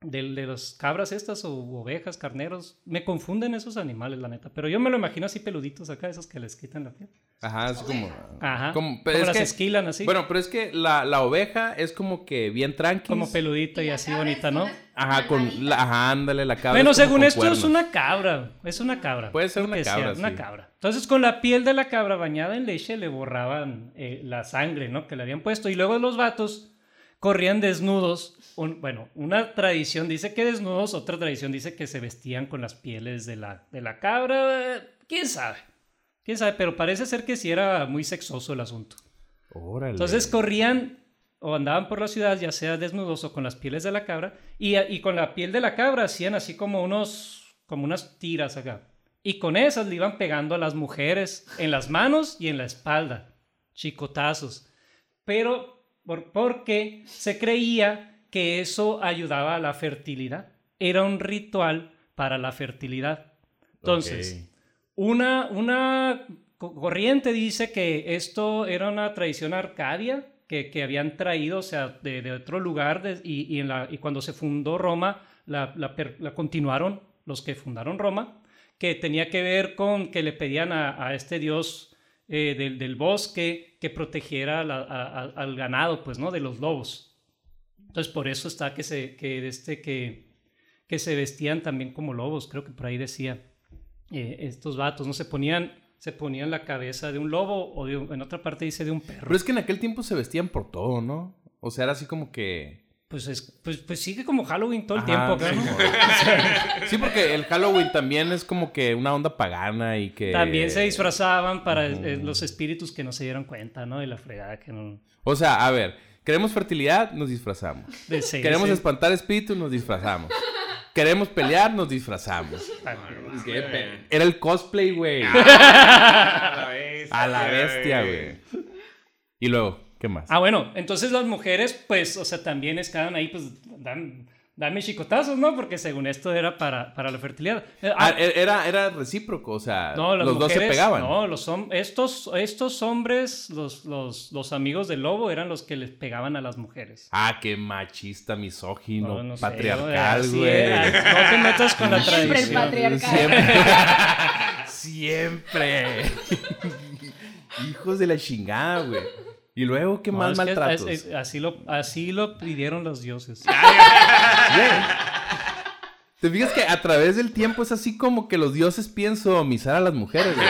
del- de, las cabras estas o ovejas, carneros. Me confunden esos animales, la neta. Pero yo me lo imagino así peluditos acá, esos que les quitan la piel. Ajá, es como... Ajá. Como, Como, pero es las que- esquilan así. Bueno, pero es que la, la oveja es como que bien tranqui. como peludita y la así bonita, es ¿no? Ajá, con la, ajá, ándale, la cabra. Bueno, es según esto es una cabra. Es una cabra. Puede ser una sea, cabra, Una sí. cabra. Entonces, con la piel de la cabra bañada en leche le borraban eh, la sangre, ¿no? Que le habían puesto. Y luego los vatos corrían desnudos. Un- bueno, una tradición dice que desnudos, otra tradición dice que se vestían con las pieles de la, de la cabra. ¿Quién sabe? ¿Quién sabe? Pero parece ser que sí era muy sexoso el asunto. Órale. Entonces corrían o andaban por la ciudad, ya sea desnudos o con las pieles de la cabra, y, y con la piel de la cabra hacían así como unos, como unas tiras acá. Y con esas le iban pegando a las mujeres en las manos y en la espalda, chicotazos. Pero por, porque se creía que eso ayudaba a la fertilidad. Era un ritual para la fertilidad. Entonces, una, una co- corriente dice que esto era una tradición arcadia que, habían traído, o sea, de, otro lugar y, en la, y cuando se fundó Roma, la, continuaron los que fundaron Roma, que tenía que ver con que le pedían a, este dios eh, del, bosque que protegiera al ganado, pues, ¿no? De los lobos. Entonces, por eso está que se, que, este, que, que se vestían también como lobos, creo que por ahí decía eh, estos vatos, ¿no? Se ponían, se ponían la cabeza de un lobo o de en otra parte dice de un perro. Pero es que en aquel tiempo se vestían por todo, ¿no? O sea, era así como que... Pues, es, pues, pues sigue como Halloween todo el Ajá, tiempo acá, sí, ¿no? Sí, porque el Halloween también es como que una onda pagana y que... También se disfrazaban para los espíritus que no se dieron cuenta, ¿no? De la fregada que no... O sea, a ver, queremos fertilidad, nos disfrazamos. sí, queremos sí. espantar espíritus, nos disfrazamos. Queremos pelear, nos disfrazamos. Ah, Qué pe- Era el cosplay, güey. A la bestia. A la bestia, güey. Y luego, ¿qué más? Ah, bueno, entonces las mujeres, pues, o sea, también estaban ahí, pues, dan, dame chicotazos, ¿no? Porque según esto era para, para la fertilidad. Eh, Ah, ah, e- era, era recíproco, o sea, No, las los dos se pegaban. No, los estos, estos hombres, los, los, los amigos del lobo, eran los que les pegaban a las mujeres. Ah, qué machista, misógino, No, no sé, patriarcal, güey. era. No te metas con la Siempre el tradición. patriarcal. Siempre. Siempre. Hijos de la chingada, güey. Y luego, ¿qué No, más es que maltratos? es- es- así, lo, así lo pidieron los dioses. Te fijas que a través del tiempo es así como que los dioses piensan sodomizar a las mujeres, güey.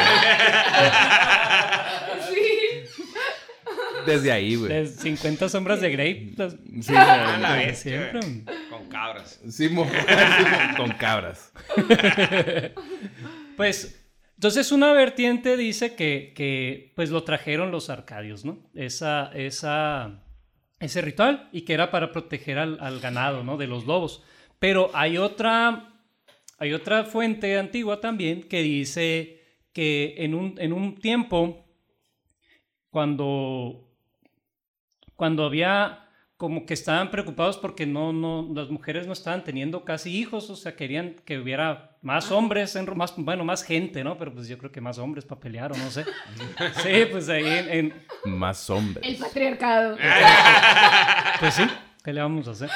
Sí. Desde ahí, güey. De 50 sombras de Grey. las- Sí, A la güey. bestia, Siempre. Con cabras. Sí, mo- sí, con cabras. Pues, entonces una vertiente dice que, que, pues lo trajeron los arcadios, ¿no? Esa, esa, ese ritual y que era para proteger al, al ganado, ¿no? De los lobos. Pero hay otra, hay otra fuente antigua también que dice que en un, en un tiempo, cuando, cuando había como que estaban preocupados porque no, no, las mujeres no estaban teniendo casi hijos, o sea, querían que hubiera más hombres, en, más, bueno, más gente, ¿no? Pero pues yo creo que más hombres para pelear o no sé. Sí, pues ahí en, en- Más hombres. El patriarcado. pues sí, ¿qué le vamos a hacer?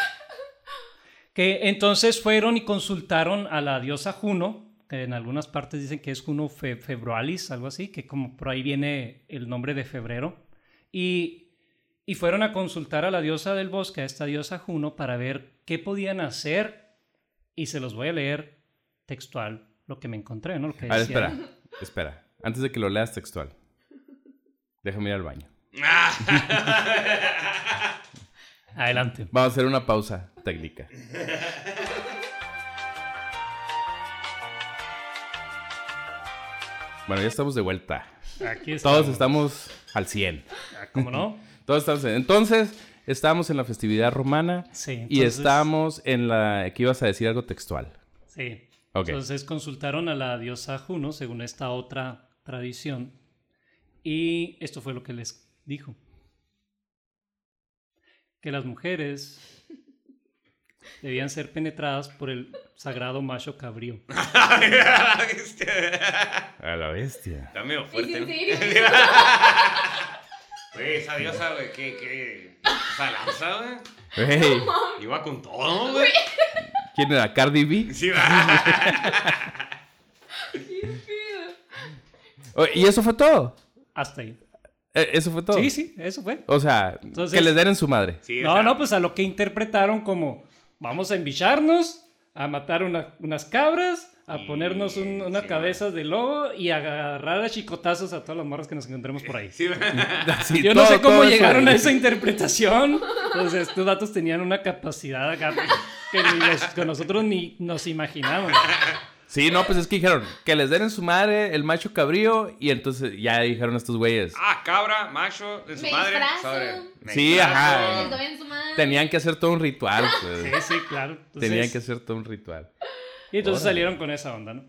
Que entonces fueron y consultaron a la diosa Juno, que en algunas partes dicen que es Juno fe- Februalis, algo así, que como por ahí viene el nombre de febrero. Y, y fueron a consultar a la diosa del bosque, a esta diosa Juno, para ver qué podían hacer. Y se los voy a leer textual, lo que me encontré, ¿no? Lo que A ver, espera. Espera. Antes de que lo leas textual. Déjame ir al baño. Adelante. Vamos a hacer una pausa técnica. Bueno, ya estamos de vuelta. Aquí está. Todos estamos al 100. ¿Cómo no? Todos estamos en- Entonces, estamos en la festividad romana Sí. y estamos en la... que ibas a decir algo textual. Sí. Entonces consultaron a la diosa Juno, según esta otra tradición, y esto fue lo que les dijo. Que las mujeres debían ser penetradas por el sagrado macho cabrío. La bestia. A la bestia. Está medio ¿Es fuerte. Güey, esa diosa, güey, que, que. Esa lanza, güey. Hey, Iba con todo, güey. ¿Quién era? ¿Cardi B? Sí, va. Oh, ¿Y eso fue todo? Hasta ahí. Eh, ¿Eso fue todo? Sí, sí, eso fue. O sea, Entonces- que les den en su madre. Sí, o No, sea, no, pues a lo que interpretaron como vamos a embicharnos, a matar una- unas cabras, a ponernos un- una sí, cabeza de lobo y a agarrar a chicotazos a todas las morras que nos encontremos por ahí. Sí. Sí, Yo no todo- sé cómo eso. llegaron a esa interpretación. Entonces, estos datos tenían una capacidad acá que, ni les- que nosotros ni nos imaginamos. Sí, no, pues es que dijeron que les den en su madre el macho cabrío y entonces ya dijeron estos güeyes. Ah, cabra, macho, de su Me madre. Me Sí, disfrazo. ajá. En. Tenían que hacer todo un ritual. pues. Sí, sí, claro. Entonces- Tenían que hacer todo un ritual. Y entonces Órale. salieron con esa onda, ¿no?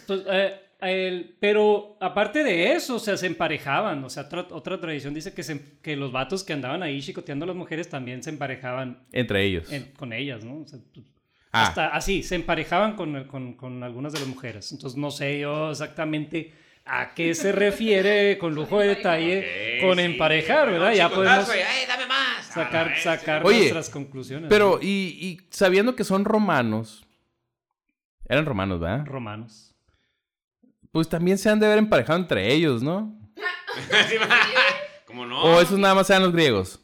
Entonces, eh, el- pero aparte de eso, o sea, se emparejaban. O sea, otra, otra tradición dice que, se- que los vatos que andaban ahí chicoteando a las mujeres también se emparejaban Entre ellos. en- con ellas, ¿no? O sea, pues, Ah, hasta así, se emparejaban con, con, con algunas de las mujeres. Entonces, no sé yo exactamente a qué se refiere con lujo de detalle Ok, con sí, emparejar, ¿verdad? Ya chicotazo podemos y, "Ay, dame más! sacar, Ah, sacar Oye, nuestras conclusiones. pero, ¿no? y, y sabiendo que son romanos. Eran romanos, ¿verdad? Romanos. Pues también se han de haber emparejado entre ellos, ¿no? ¿Cómo no? O esos nada más eran los griegos.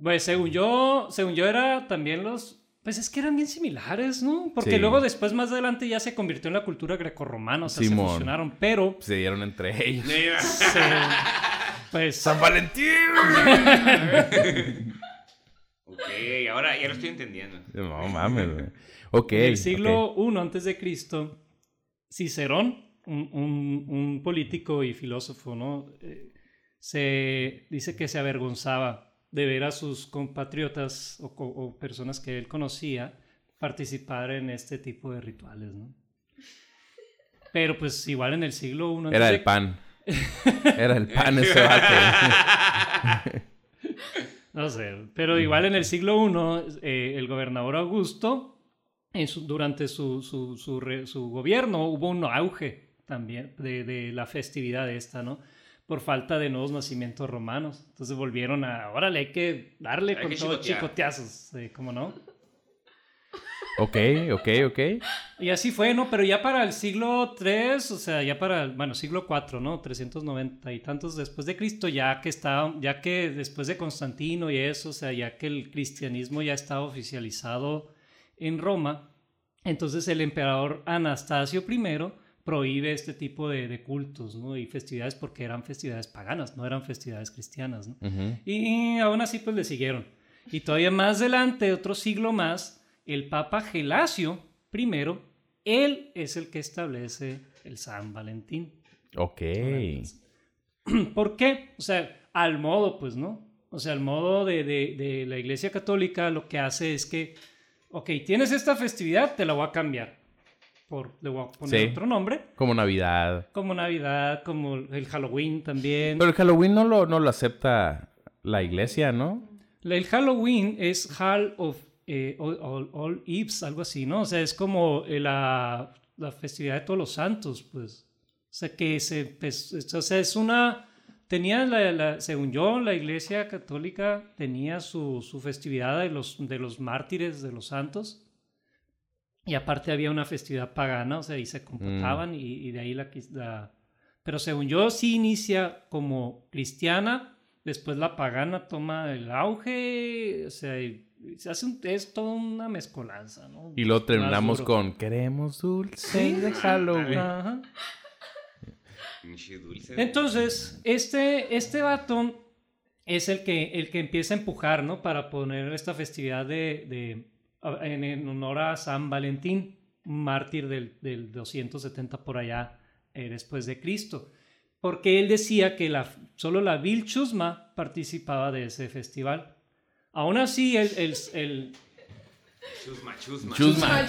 Pues según yo, según yo era también los... Pues es que eran bien similares, ¿no? Porque Sí. luego después más adelante ya se convirtió en la cultura grecorromana, o sea, Simón. se fusionaron, pero... Se dieron entre ellos. Sí, pues... ¡San Valentín! Ok, ahora ya lo estoy entendiendo. no mames, güey. Ok. en el siglo ok. I antes de Cristo, Cicerón, un, un- un político y filósofo, ¿no? Eh, se dice que se avergonzaba de ver a sus compatriotas o, personas que él conocía participar en este tipo de rituales, ¿no? Pero pues igual en el siglo I Era de- el pan. Era el pan ese vato. No sé, pero igual en el siglo I, eh, el gobernador Augusto, en su- durante su, su, su gobierno, hubo un auge también de, de la festividad esta, ¿no? Por falta de nuevos nacimientos romanos. Entonces volvieron a, órale, hay que darle Hay con que todo chicotear. chicoteazos, ¿cómo no? Ok, ok, ok. Y así fue, ¿no? Pero ya para el siglo III, o sea, ya para, el- bueno, siglo IV, ¿no? 390 y tantos después de Cristo, ya que está, ya que después de Constantino y eso, o sea, ya que el cristianismo ya estaba oficializado en Roma, entonces el emperador Anastasio I prohíbe este tipo de, de cultos, ¿no? Y festividades porque eran festividades paganas, no eran festividades cristianas, ¿no? Ujú. Y aún así, pues le siguieron. Y todavía más adelante, otro siglo más, el Papa Gelasio I, él es el que establece el San Valentín. Ok. ¿Por qué? O sea, al modo, pues, ¿no? O sea, al modo de, de- de la Iglesia Católica lo que hace es que, ok, tienes esta festividad, te la voy a cambiar. Por, le voy a poner Sí. otro nombre, Como Navidad. como Navidad, como el Halloween también. Pero el Halloween no lo, no lo acepta la iglesia, ¿no? El Halloween es Hall of eh, All, All- algo así, ¿no? O sea, es como eh, la, la festividad de todos los santos, pues. O sea, que se, pues, es- o sea, es una... Tenía, la, la- según yo, la iglesia católica tenía su, su festividad de los, de los mártires, de los santos. Y aparte había una festividad pagana, o sea, y se computaban y, y de ahí la, la... Pero según yo, sí inicia como cristiana, después la pagana toma el auge, o sea, y hace un, es toda una mezcolanza, ¿no? Y luego Más terminamos duro. con Queremos dulce de Halloween. Ajá. Entonces, este, este vato es el que, el que empieza a empujar, ¿no? Para poner esta festividad de, de- en, en honor a San Valentín, mártir del, del 270 por allá eh, después de Cristo. Porque él decía que la, solo la vil chusma participaba de ese festival. Aún así, el, el, el- Chusma, chusma. Chusma.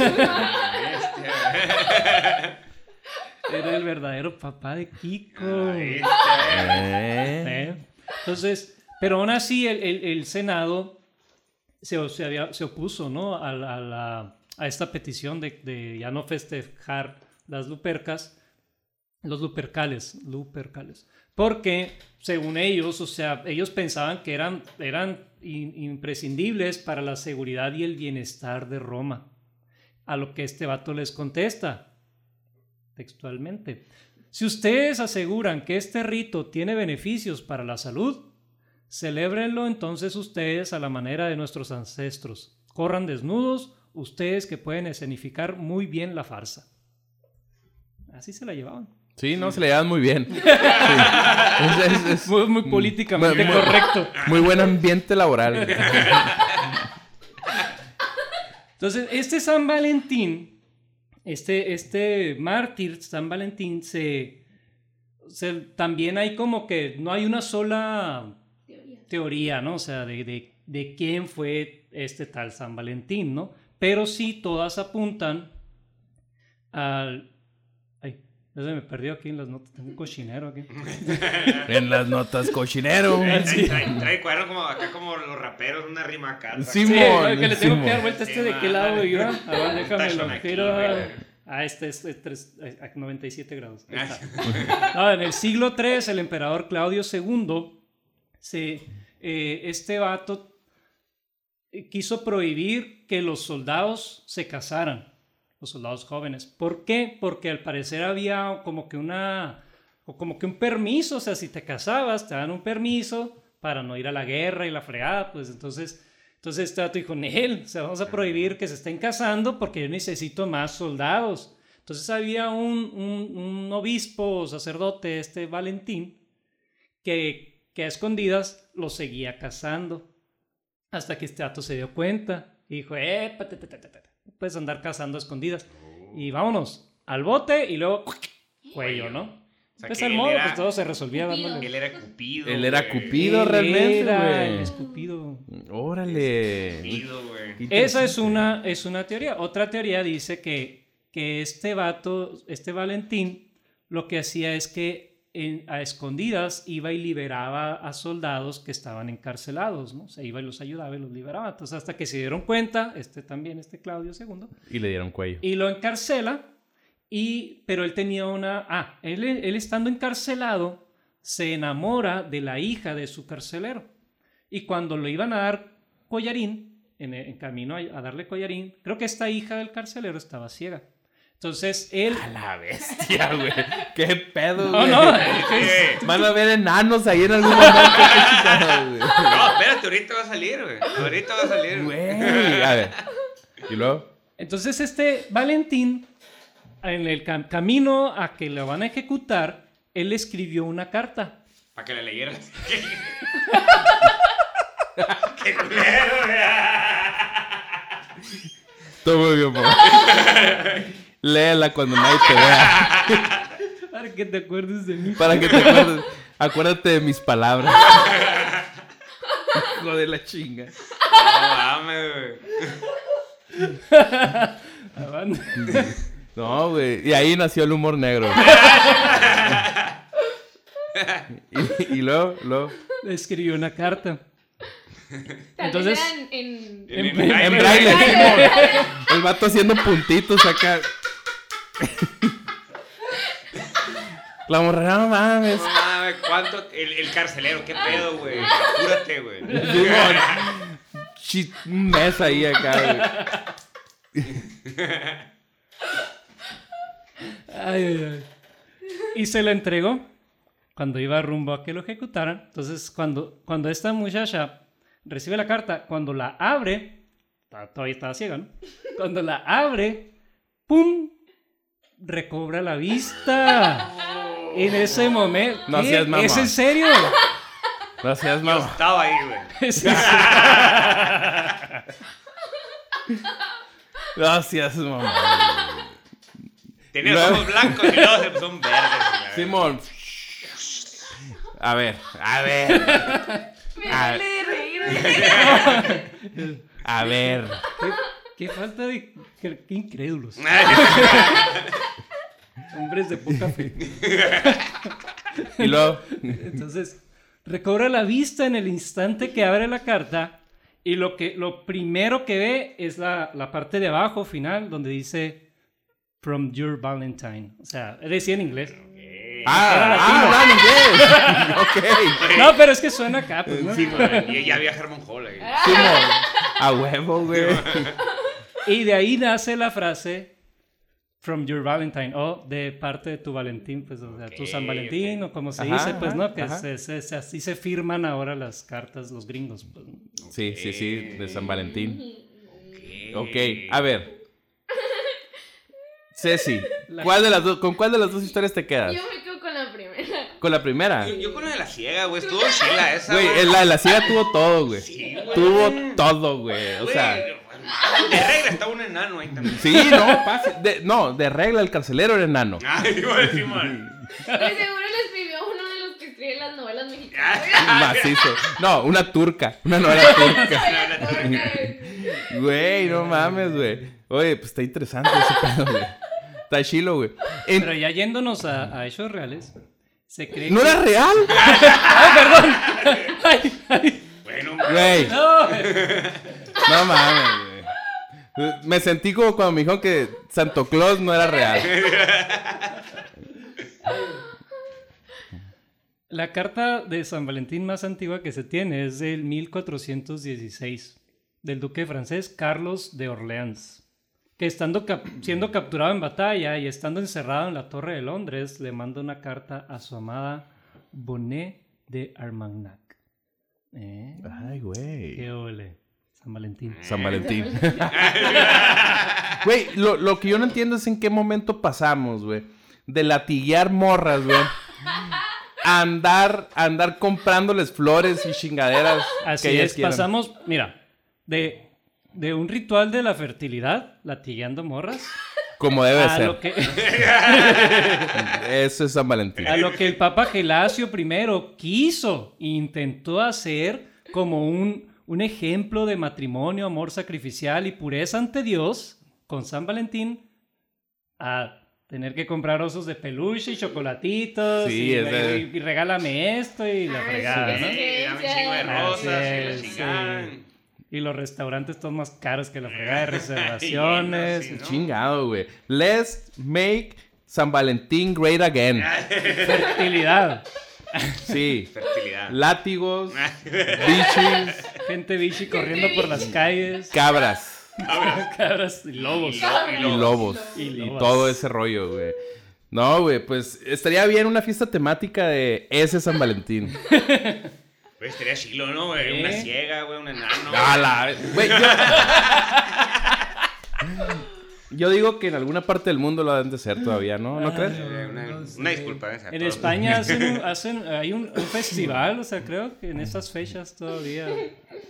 era el verdadero papá de Kiko. Eh. ¿Eh? Entonces, pero aún así el, el- el Senado se, se había- se opuso ¿no? a, a la- a esta petición de, de ya no festejar las lupercas, los lupercales, lupercales, porque según ellos, o sea, ellos pensaban que eran, eran imprescindibles para la seguridad y el bienestar de Roma. A lo que este vato les contesta textualmente. Si ustedes aseguran que este rito tiene beneficios para la salud, celébrenlo entonces ustedes a la manera de nuestros ancestros. Corran desnudos, ustedes que pueden escenificar muy bien la farsa. Así se la llevaban. Sí, no, se le llevan muy bien. Sí. Es- es- es Muy, muy políticamente muy- correcto. muy buen ambiente laboral. Entonces, este San Valentín, este, este mártir San Valentín, se, se- también hay como que no hay una sola Teoría. teoría, ¿no? O sea, de, de, de quién fue este tal San Valentín, ¿no? Pero sí todas apuntan al... Se me perdió aquí en las notas, tengo un cochinero aquí. En las notas cochinero. Trae, trae, trae cuaderno como acá como los raperos, una rima acá. Sí, Sí, Simón, que le tengo Simón. que dar vuelta a este de qué lado iba. A ver, déjame lo giro. Ah, este es tres- a 97 grados. Ahí está. No, en el siglo III, el emperador Claudio II, se, eh, este vato eh, quiso prohibir que los soldados se casaran, los soldados jóvenes. ¿Por qué? Porque al parecer había como que una, o como que un permiso, o sea, si te casabas, te dan un permiso para no ir a la guerra y la fregada, pues entonces... Entonces este vato dijo, Nel, o vamos a prohibir que se estén casando porque yo necesito más soldados. Entonces había un, un, obispo, sacerdote, este Valentín, que, que a escondidas lo seguía casando. Hasta que este vato se dio cuenta y dijo, eh, puedes andar cazando a escondidas. Y vámonos, al bote y luego cuello, ¿no? sea, pues que al modo, era- pues todo se resolvía Cupido. dándole. Él era Cupido. Él era. Cupido. Él realmente, era güey. el escupido. Órale. Cupido, güey. Esa es una, es una teoría. Otra teoría dice que, que este vato, este Valentín, lo que hacía es que en- a escondidas iba y liberaba a soldados que estaban encarcelados, ¿no? Se iba y los ayudaba y los liberaba. Entonces, hasta que se dieron cuenta, este también, este Claudio II, Y le dieron cuello. y lo encarcela, y, pero él tenía una... Ah, él, él estando encarcelado, se enamora de la hija de su carcelero. Y cuando lo iban a dar collarín, en, en camino a, a darle collarín, creo que esta hija del carcelero estaba ciega. Entonces él... A la bestia, güey. Qué pedo, No, güey. no, Eh, Van a ver enanos ahí en algún momento. güey. No, espérate, ahorita va a salir, güey. Ahorita va a salir. Güey. A ver. ¿Y luego? Entonces este Valentín, en el cam- camino a que lo van a ejecutar, él escribió una carta. Para que la leyeras. ¡Qué culero, güey! Todo muy bien, po. Léela cuando nadie te vea. Para que te acuerdes de mí. Para que te acuerdes. Acuérdate de mis palabras. Hijo de la chinga. No mames, güey. No, güey. Y ahí nació el humor negro. y, y luego, luego. Le escribió una carta. Tal Entonces- en... En- En- en- En en- braille. El vato haciendo puntitos acá. La morra, no mames. No mames, ¿cuánto? El, el carcelero, ¿qué pedo, güey? Apúrate, güey. Chi- Un mes ahí acá, güey. Ay, ay, ay. Y se la entregó cuando iba rumbo a que lo ejecutaran. Entonces, cuando, cuando esta muchacha recibe la carta, cuando la abre, todavía estaba ciega, ¿no? Cuando la abre, ¡pum! Recobra la vista. En ese momento. No seas mamón. ¿Es en serio? Gracias, Yo mamá. estaba ahí, güey. Es en Gracias, mamá. Tenía los ojos blancos y luego se son verdes. güey. Simón. A ver, a ver, Me duele de reír. güey. a ver. ¿Qué, falta de. Qué, qué incrédulos. Hombres de poca fe. Y luego, Entonces, recobra la vista en el instante que abre la carta y lo, que, lo primero que ve es la, la parte de abajo, final, donde dice From Your Valentine. O sea, decía en inglés. ah, ah, hablan inglés. ok. No, pero es que suena acá, pues, ¿no? Sí, güey. Y ya había Herman Hall ahí. Simón, a huevo, güey. Y de ahí nace la frase From your Valentine, o de parte de tu Valentín, pues, o sea, tu San Valentín, o como se Ajá, dice, pues, ajá, ¿no? Que se- se- se- así se firman ahora las cartas los gringos. pues. Sí, sí, sí, de San Valentín. Ok. Ok, a ver. Ceci, ¿cuál de las dos, ¿con cuál de las dos historias te quedas? Yo me quedo con la primera. ¿Con la primera? Yo, yo con la de la ciega, güey. Estuvo chila esa. Güey, la de la ciega tuvo todo, güey. Sí, güey. Tuvo todo, güey. O Güey, sea, de regla está un enano ahí también. sí, no. De- no, de regla el carcelero era enano. Ay, güey, Simón. De seguro le escribió uno de los que escribe las novelas mexicanas. Macizo. No, una turca. Una novela turca. Güey, no mames, güey. Oye, pues está interesante ese pedo, güey. Está chilo, güey. En- Pero ya yéndonos a, a hechos reales, se cree ¿No que... era real? Ay, ay, Bueno, Güey, no. no mames, güey. Me sentí como cuando me dijeron que Santo Claus no era real. La carta de San Valentín más antigua que se tiene es del 1416, del duque francés Carlos de Orleans, que estando cap- siendo capturado en batalla y estando encerrado en la Torre de Londres, le manda una carta a su amada Bonnet de Armagnac. ¿Eh? Ay, güey. Qué ole. San Valentín. San Valentín. Güey, lo, lo que yo no entiendo es en qué momento pasamos, güey. De latiguear morras, güey. A andar, a andar comprándoles flores y chingaderas. Así que ellas es, quieran. pasamos, mira, de, de un ritual de la fertilidad, latigueando morras, Como debe a ser. lo, que, Eso es San Valentín. a lo que el Papa Gelasio I quiso e intentó hacer como un, un ejemplo de matrimonio, amor sacrificial y pureza ante Dios con San Valentín a tener que comprar osos de peluche y chocolatitos Sí, y, y- y regálame esto y la fregada, sí, ¿no? sí. Eh, dame un chingo de rosas y la los restaurantes todos más caros que la fregada de reservaciones. sí, ¿no? Chingado, güey. Let's make San Valentín great again. Fertilidad. Sí. Fertilidad. Látigos, bichis, Gente bichi corriendo por las calles. cabras Cabras y lobos. Y lo- y lobos. Y todo ese rollo, güey. No, güey, pues estaría bien una fiesta temática de ese San Valentín. Güey, estaría chilo, ¿no, güey? Una ¿Eh? ciega, güey, un enano. Güey, yo... Yo digo que en alguna parte del mundo lo deben de ser todavía, ¿no? ¿No crees? Eh, Una, No sé. una disculpa. eh, a En. España hacen, un- hacen hay un, un festival, o sea, creo que en estas fechas todavía.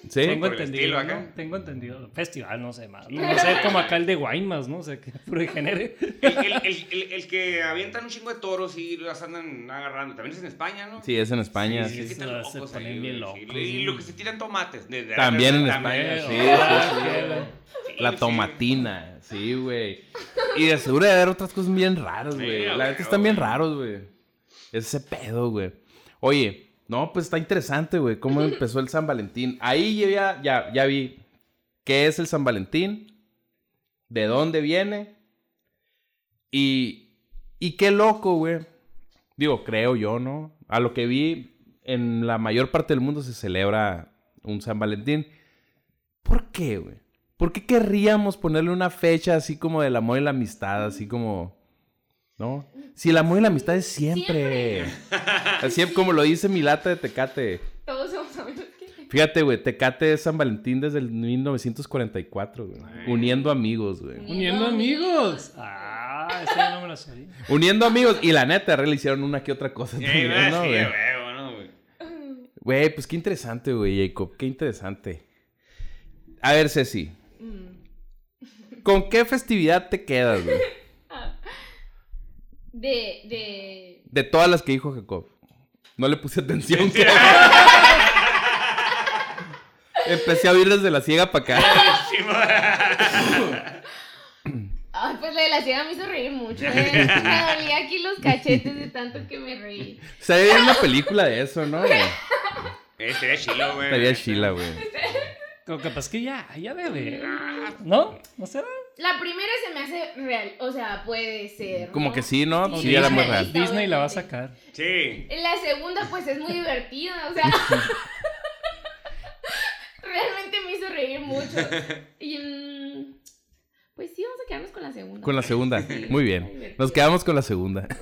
Sí. Tengo Por el entendido, estilo ¿no? acá. Tengo entendido. Festival, no sé más. No, no sé, como acá el de Guaymas, ¿no? O sea, que puro genere. El, el, el, el, el que avientan un chingo de toros y las andan agarrando. También es en España, ¿no? Sí, es en España. Sí, sí. es que están Se locos ponen ahí, bien sí. locos, Y lo que se tiran tomates. de- de- También en también, España, sí, Ah, sí, sí. La sí. tomatina, sí, güey. Y de seguro de haber otras cosas bien raras, güey. Sí, La neta están bien raros, güey. Ese pedo, güey. Oye, no, pues está interesante, güey, cómo empezó el San Valentín. Ahí ya, ya, ya vi qué es el San Valentín, de dónde viene y, y qué loco, güey. Digo, creo yo, ¿no? A lo que vi, en la mayor parte del mundo se celebra un San Valentín. ¿Por qué, güey? ¿Por qué querríamos ponerle una fecha así como del amor y la amistad? Así como... ¿No? Si el amor y la amistad es siempre. Así como lo dice mi lata de Tecate. Todos somos amigos. Fíjate, güey, Tecate es San Valentín desde el 1944, güey. Uniendo amigos, güey. Uniendo amigos. Ah, ese no me lo sabía. Uniendo amigos. Y la neta, le hicieron una que otra cosa también, güey, ¿no, sí, ¿no, güey? Güey, pues qué interesante, güey, Jacob. Qué interesante. A ver, Ceci. ¿Con qué festividad te quedas, güey? De, de... De todas las que dijo Jacob. No le puse atención. Empecé a oír desde la ciega para acá. Ay, pues la de la ciega me hizo reír mucho, eh. Me dolía aquí los cachetes de tanto que me reí. Sería una película de eso, ¿no? güey? Estaría chilo, güey. Estaría chila, güey. Como capaz que ya, ya debe. ¿No? ¿No será? La primera se me hace real, o sea, puede ser. Como que sí, ¿no? Sí, Sí, era muy real. Disney la va a sacar. Sí. La segunda, pues es muy divertida, o sea. realmente me hizo reír mucho. Y, mm, quedarnos con la segunda. Con la segunda. Muy bien. Nos quedamos con la segunda.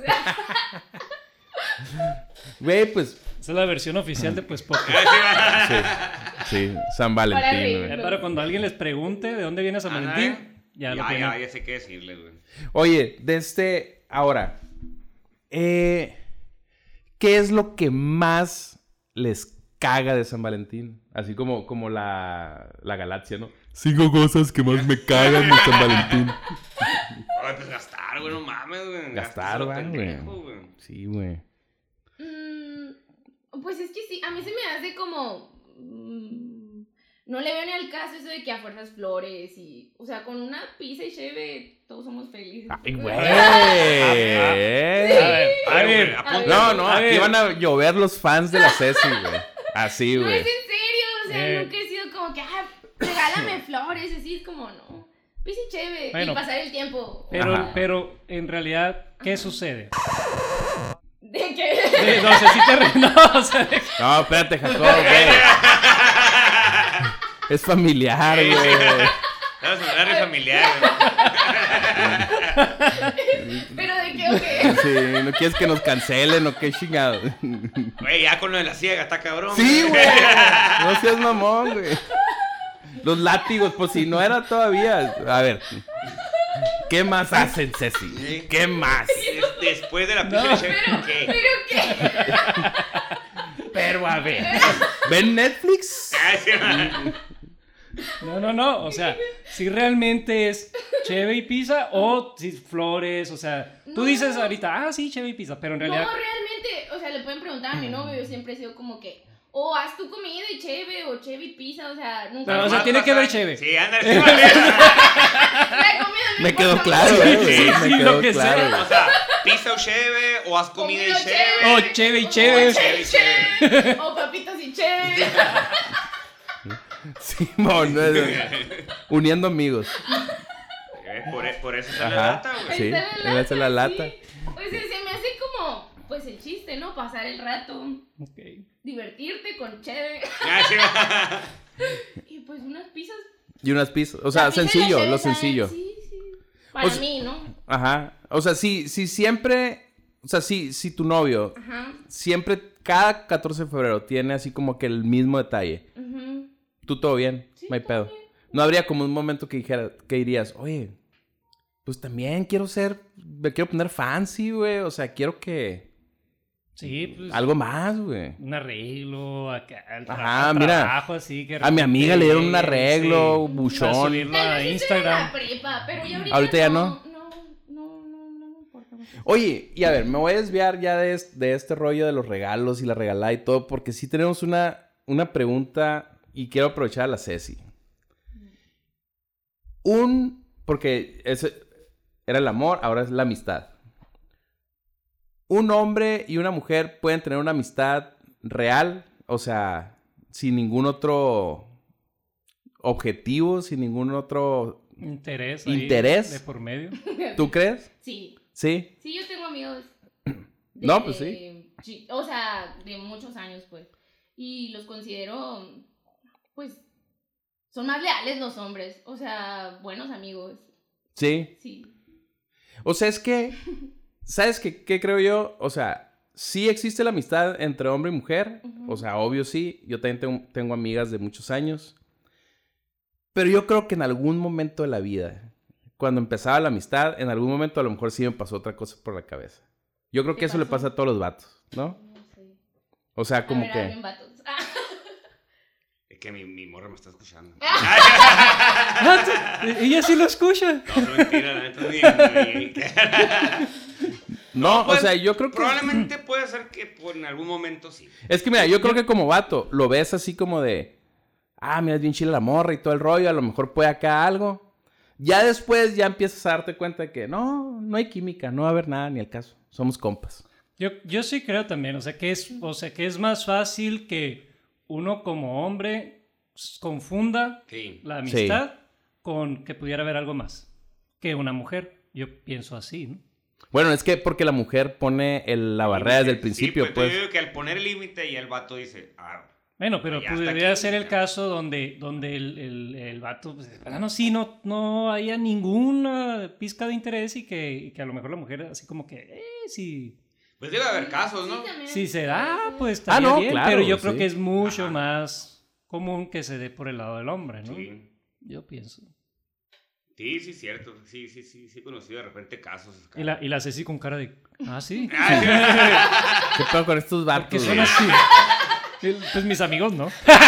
Güey, pues. Esa es la versión oficial de Pues Podcast. Sí, sí, San Valentín, güey. Ya para cuando alguien les pregunte de dónde viene San Valentín, ya, ya, lo ya, tienen. ya sé qué decirle, güey. Oye, de este. Ahora. eh, ¿Qué es lo que más les caga de San Valentín? Así como, como la, la galaxia, ¿no? Cinco cosas que más me cagan de San Valentín. Ay, pues gastar, güey, no mames, güey. Gastar, güey. Sí, güey. Mm, pues es que sí, a mí se me hace como... mm, no le veo ni al caso eso de que a fuerzas flores y... O sea, con una pizza y cheve todos somos felices. Ay, güey. A ver, A ver, ver, güey, a apunta. ver. No, no, A aquí ver. van a llover los fans de la Ceci, güey. Así, No güey. es en serio, o sea, Eh. nunca he sido como que, ah, regálame flores, así es como, no. Pizza y cheve Bueno. y pasar el tiempo. Pero, Ajá. pero en realidad, ¿qué sucede? ¿De qué? No sé si te re- no, o sea, de- No, espérate, Jacob, güey. Es familiar, güey. Vamos a hablar de familiar, güey. ¿Pero de qué o qué? Sí, no quieres que nos cancelen o qué chingado. Güey, ya con lo de la ciega, está cabrón. Sí, güey. No seas mamón, güey. Los látigos, pues si no era todavía. A ver. ¿Qué más hacen, Ceci? ¿Qué más? Des- Después de la No. pizza de chef, ¿qué? ¿Pero qué? Pero a ver. ¿Ven Netflix? Ah, no, no, no, o sea, si realmente es cheve y pizza o si flores, o sea, tú No. dices ahorita, ah, sí, cheve y pizza, pero en No, realidad, realmente, o sea, le pueden preguntar a mi novio, yo siempre he sido como que, o haz tu comida y cheve, o cheve y pizza, o sea, nunca... No, o sea, tiene que ver cheve. Sí, anda, sí, vale. La comida no Me quedó claro, güey. Sí, Me sí, quedó lo que claro. sea. O sea, pizza o cheve, o haz comida y cheve. cheve. Oh, cheve y O cheve. cheve y cheve, o papitas y cheve. Simón, no, uniendo amigos. Eh, Por, e- por eso está la lata, güey. Sí, esa es la lata. sí. Pues se se me hace como, pues el chiste, ¿no? Pasar el rato. Divertirte con va. Y pues unas pizzas. Y unas pizzas. O sea, la sencillo, lo sencillo. Sí, sí. Para O sea- mí, ¿no? Ajá. O sea, si, si siempre. O sea, si, si tu novio Ajá. siempre, cada 14 de febrero, tiene así como que el mismo detalle. ujú. Tú todo bien, Sí, no hay pedo. bien. No habría como un momento que dijera, que dirías, oye, pues también quiero ser, me quiero poner fancy, güey. O sea, quiero que. Sí, pues, Algo más, güey. un arreglo, acá, el tra- Ajá, mira. trabajo así que A mi amiga le dieron un sí, arreglo, Para buchón. subirlo a Instagram. prepa, pero ya ahorita, Ahorita ya no. No, no, no, no me importa mucho. Oye, y a ver, me voy a desviar ya de, de este rollo de los regalos y la regalada y todo, porque sí tenemos una, una pregunta y quiero aprovechar a la Ceci. Un, porque ese era el amor, ahora es la amistad. Un hombre y una mujer pueden tener una amistad real, o sea, sin ningún otro objetivo, sin ningún otro... Interés. ahí Interés. De por medio. ¿Tú crees? Sí, Sí. sí, yo tengo amigos. No, pues sí. sí, O sea, de muchos años, pues. Y los considero, pues, son más leales los hombres. O sea, buenos amigos. Sí. Sí. O sea, es que, ¿sabes qué, qué creo yo? O sea, sí existe la amistad entre hombre y mujer. O sea, obvio sí. Yo también tengo, tengo amigas de muchos años. Pero yo creo que en algún momento de la vida, cuando empezaba la amistad, en algún momento a lo mejor sí me pasó otra cosa por la cabeza. Yo creo ¿Qué que eso le pasa a todos los vatos, ¿no? No sé. O sea, como a ver, que... Es que mi, mi morra me está escuchando. Tú- Ella sí lo escucha. No, mentira, la neta, ni- ni- No, pues, o sea, yo creo que... Probablemente puede ser que por en algún momento sí. Es que mira, yo creo que como vato, lo ves así como de, ah, mira, es bien chila la morra y todo el rollo, a lo mejor puede acá algo. Ya después ya empiezas a darte cuenta de que no, no hay química, no va a haber nada ni al caso. Somos compas. Yo, yo sí creo también, o sea, que es, o sea, que es más fácil que uno como hombre confunda Sí. la amistad con que pudiera haber algo más que una mujer. Yo pienso así, ¿no? Bueno, es que porque la mujer pone el- la barrera desde el principio, sí, pues. Yo digo que al poner el límite y el vato dice, ah, Bueno, pero Ya está podría ser el caso donde, donde el, el, el vato, pues, de plano sí, no, no haya ninguna pizca de interés y que, y que a lo mejor la mujer así como que, eh, sí, Pues debe haber casos, ¿no? Sí, si se da, pues Ah, estaría no, bien, claro, pero yo creo sí. que es mucho Ajá. más común que se dé por el lado del hombre, ¿no? Sí. Yo pienso. Sí, sí, cierto. Sí, sí, sí, sí, he conocido de repente casos. Y la, y la Ceci con cara de, ah, sí. ¿Qué pedo con estos ¿Por qué vatos? son así? Pues mis amigos, ¿no? Todos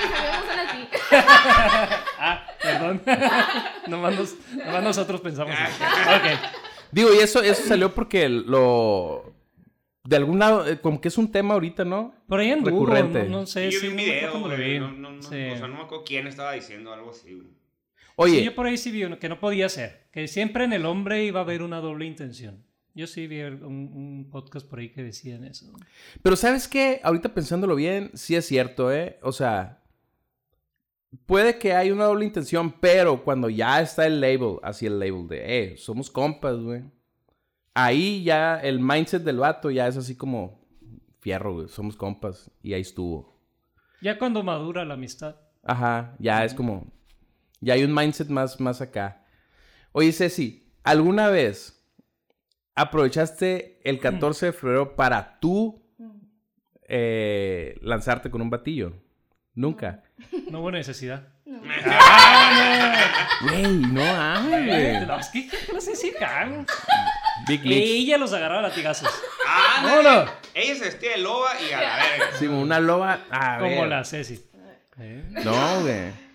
mis amigos son así. Ah, perdón. nomás, nos- nomás nosotros pensamos así. Ok. Digo, y eso, eso salió porque lo... De algún lado, eh, como que es un tema ahorita, ¿no? Por ahí anduvo, Recurrente. no, no sé Sí, yo vi un video. No, no, no, Sí. O sea, no me acuerdo quién estaba diciendo algo así, güey. Oye, Sí, yo por ahí sí vi uno que no podía ser. Que siempre en el hombre iba a haber una doble intención. Yo sí vi un, un podcast por ahí que decían eso. pero ¿sabes qué? Ahorita pensándolo bien, sí es cierto, ¿eh? O sea, puede que haya una doble intención, pero cuando ya está el label, así el label de, eh, somos compas, güey. Ahí ya el mindset del vato ya es así como, fierro, güey, somos compas. Y ahí estuvo. Ya cuando madura la amistad. Ajá, ya es como. Ya hay un mindset más, más acá. Oye, Ceci, ¿alguna vez aprovechaste el 14 de febrero para tú eh, lanzarte con un batillo? Nunca. No hubo necesidad. No. Güey, no hay. No, es que cago. Big Leagues. Ella los agarraba latigazos. ¡Ah, No, no. Ella se vestía de loba y a la verga. Sí, una loba. A Como ver. la Ceci. ¿Eh? No, güey.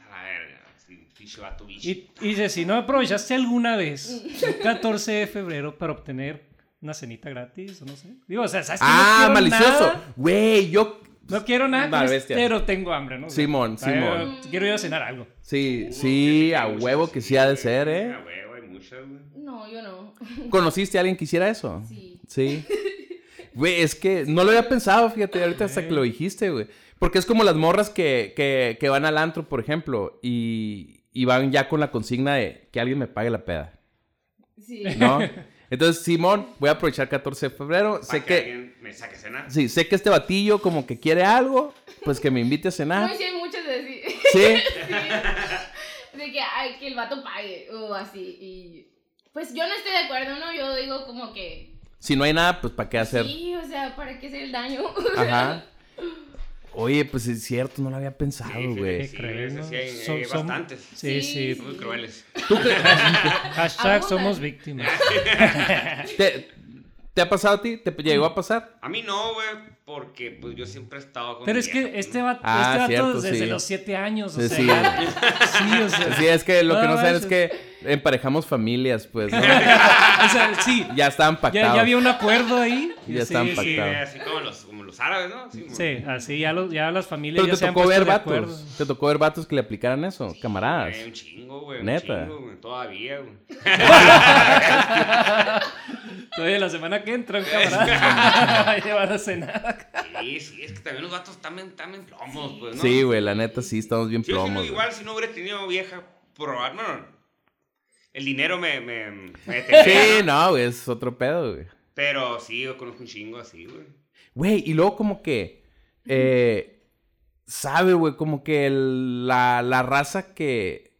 Y, y dice, si no aprovechaste alguna vez el 14 de febrero para obtener una cenita gratis o no sé. Digo, o sea, ¿sabes que no Ah, quiero malicioso. Güey, yo. No quiero nada, pero tengo hambre, ¿no? Simón, O sea, Simón. Quiero ir a cenar algo. Sí, Uh, sí, a huevo que sí ha de ser, ¿eh? A huevo, hay muchas, güey. No, yo no. ¿Conociste a alguien que hiciera eso? Sí. Sí. Güey, es que no lo había pensado, fíjate, ahorita hasta que lo dijiste, güey. Porque es como las morras que, que, que van al antro, por ejemplo, y, y van ya con la consigna de que alguien me pague la peda, Sí. ¿no? Entonces, Simón, voy a aprovechar 14 de febrero. Para Sé que, que, alguien me saque a cenar. sí, sé que este batillo como que quiere algo, pues que me invite a No, cenar. y sí hay muchas de así. Sí. Sí. De que, ay, que el vato pague o así. Y pues yo no estoy de acuerdo, ¿no? Yo digo como que... Si no hay nada, pues ¿para qué hacer? Sí, o sea, ¿para qué hacer el daño? Ajá. Oye, pues es cierto, no lo había pensado, Sí, güey. ¿Qué sí, no? sí hay, Son- hay son- bastantes. Sí, Sí, sí. Son muy crueles. Hashtag Abundan. somos víctimas. ¿Te, te ha pasado a ti? ¿Te llegó a pasar? A mí no, güey, porque pues yo siempre he estado con Pero es que vieja, pues, este ¿no? vato, Ah, este vato cierto, desde sí. los 7 años, o Sí, sea. sí. Sí, o sea. Sí, es que lo que no saben es que emparejamos familias, pues, ¿no? O sea, sí. Ya estaban Ya, pactados. ya había un acuerdo ahí. Ya Sí, estaban sí. Sí, así como los, los árabes, ¿no? Sí, Sí, así ya, los, ya las familias Pero ya te se han tocó ver vatos. Te tocó ver vatos que le aplicaran eso, camaradas. Güey, un chingo, güey. un Neta. chingo, güey, todavía, güey. Todavía la semana que entra, un camarada. van a cenar. Sí, sí, es que también los bien, están bien plomos, pues, ¿no? Sí, güey, la neta sí, estamos bien Sí, yo plomos. güey. igual si no hubiera tenido vieja, probar, no, no. El dinero me, me, me detenía, Sí, ¿no? no, güey, es otro pedo, güey. Pero sí, yo conozco un chingo así, güey. Güey, y luego como que... Eh, sabe, güey, como que el- la, la raza que...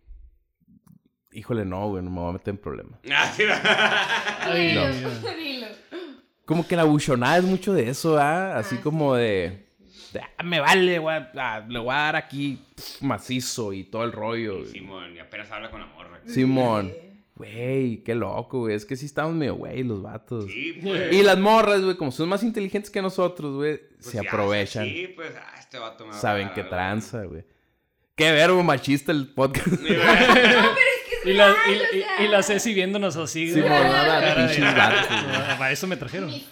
Híjole, no, güey, no me voy a meter en problemas. Ah, no. Como que la buchonada es mucho de eso, ¿ah? Así como de... de, "Ah, me vale, güey, ah, le voy a dar aquí macizo y todo el rollo. güey". Simón, y apenas habla con la morra. Simón. Güey, qué loco, güey. Es que sí estamos medio güey los vatos. Sí, pues. Y las morras, güey, como son más inteligentes que nosotros, güey, pues, se ya, aprovechan. Sí, pues, ah, este vato me va Saben qué tranza, güey. Qué verbo machista el podcast. Sí. No, pero es que es Y la, real, y, o y- sea, y la Ceci viéndonos así. Sí, güey. Cara de- pinches vatos, güey. Ah, Para eso me trajeron. no, es,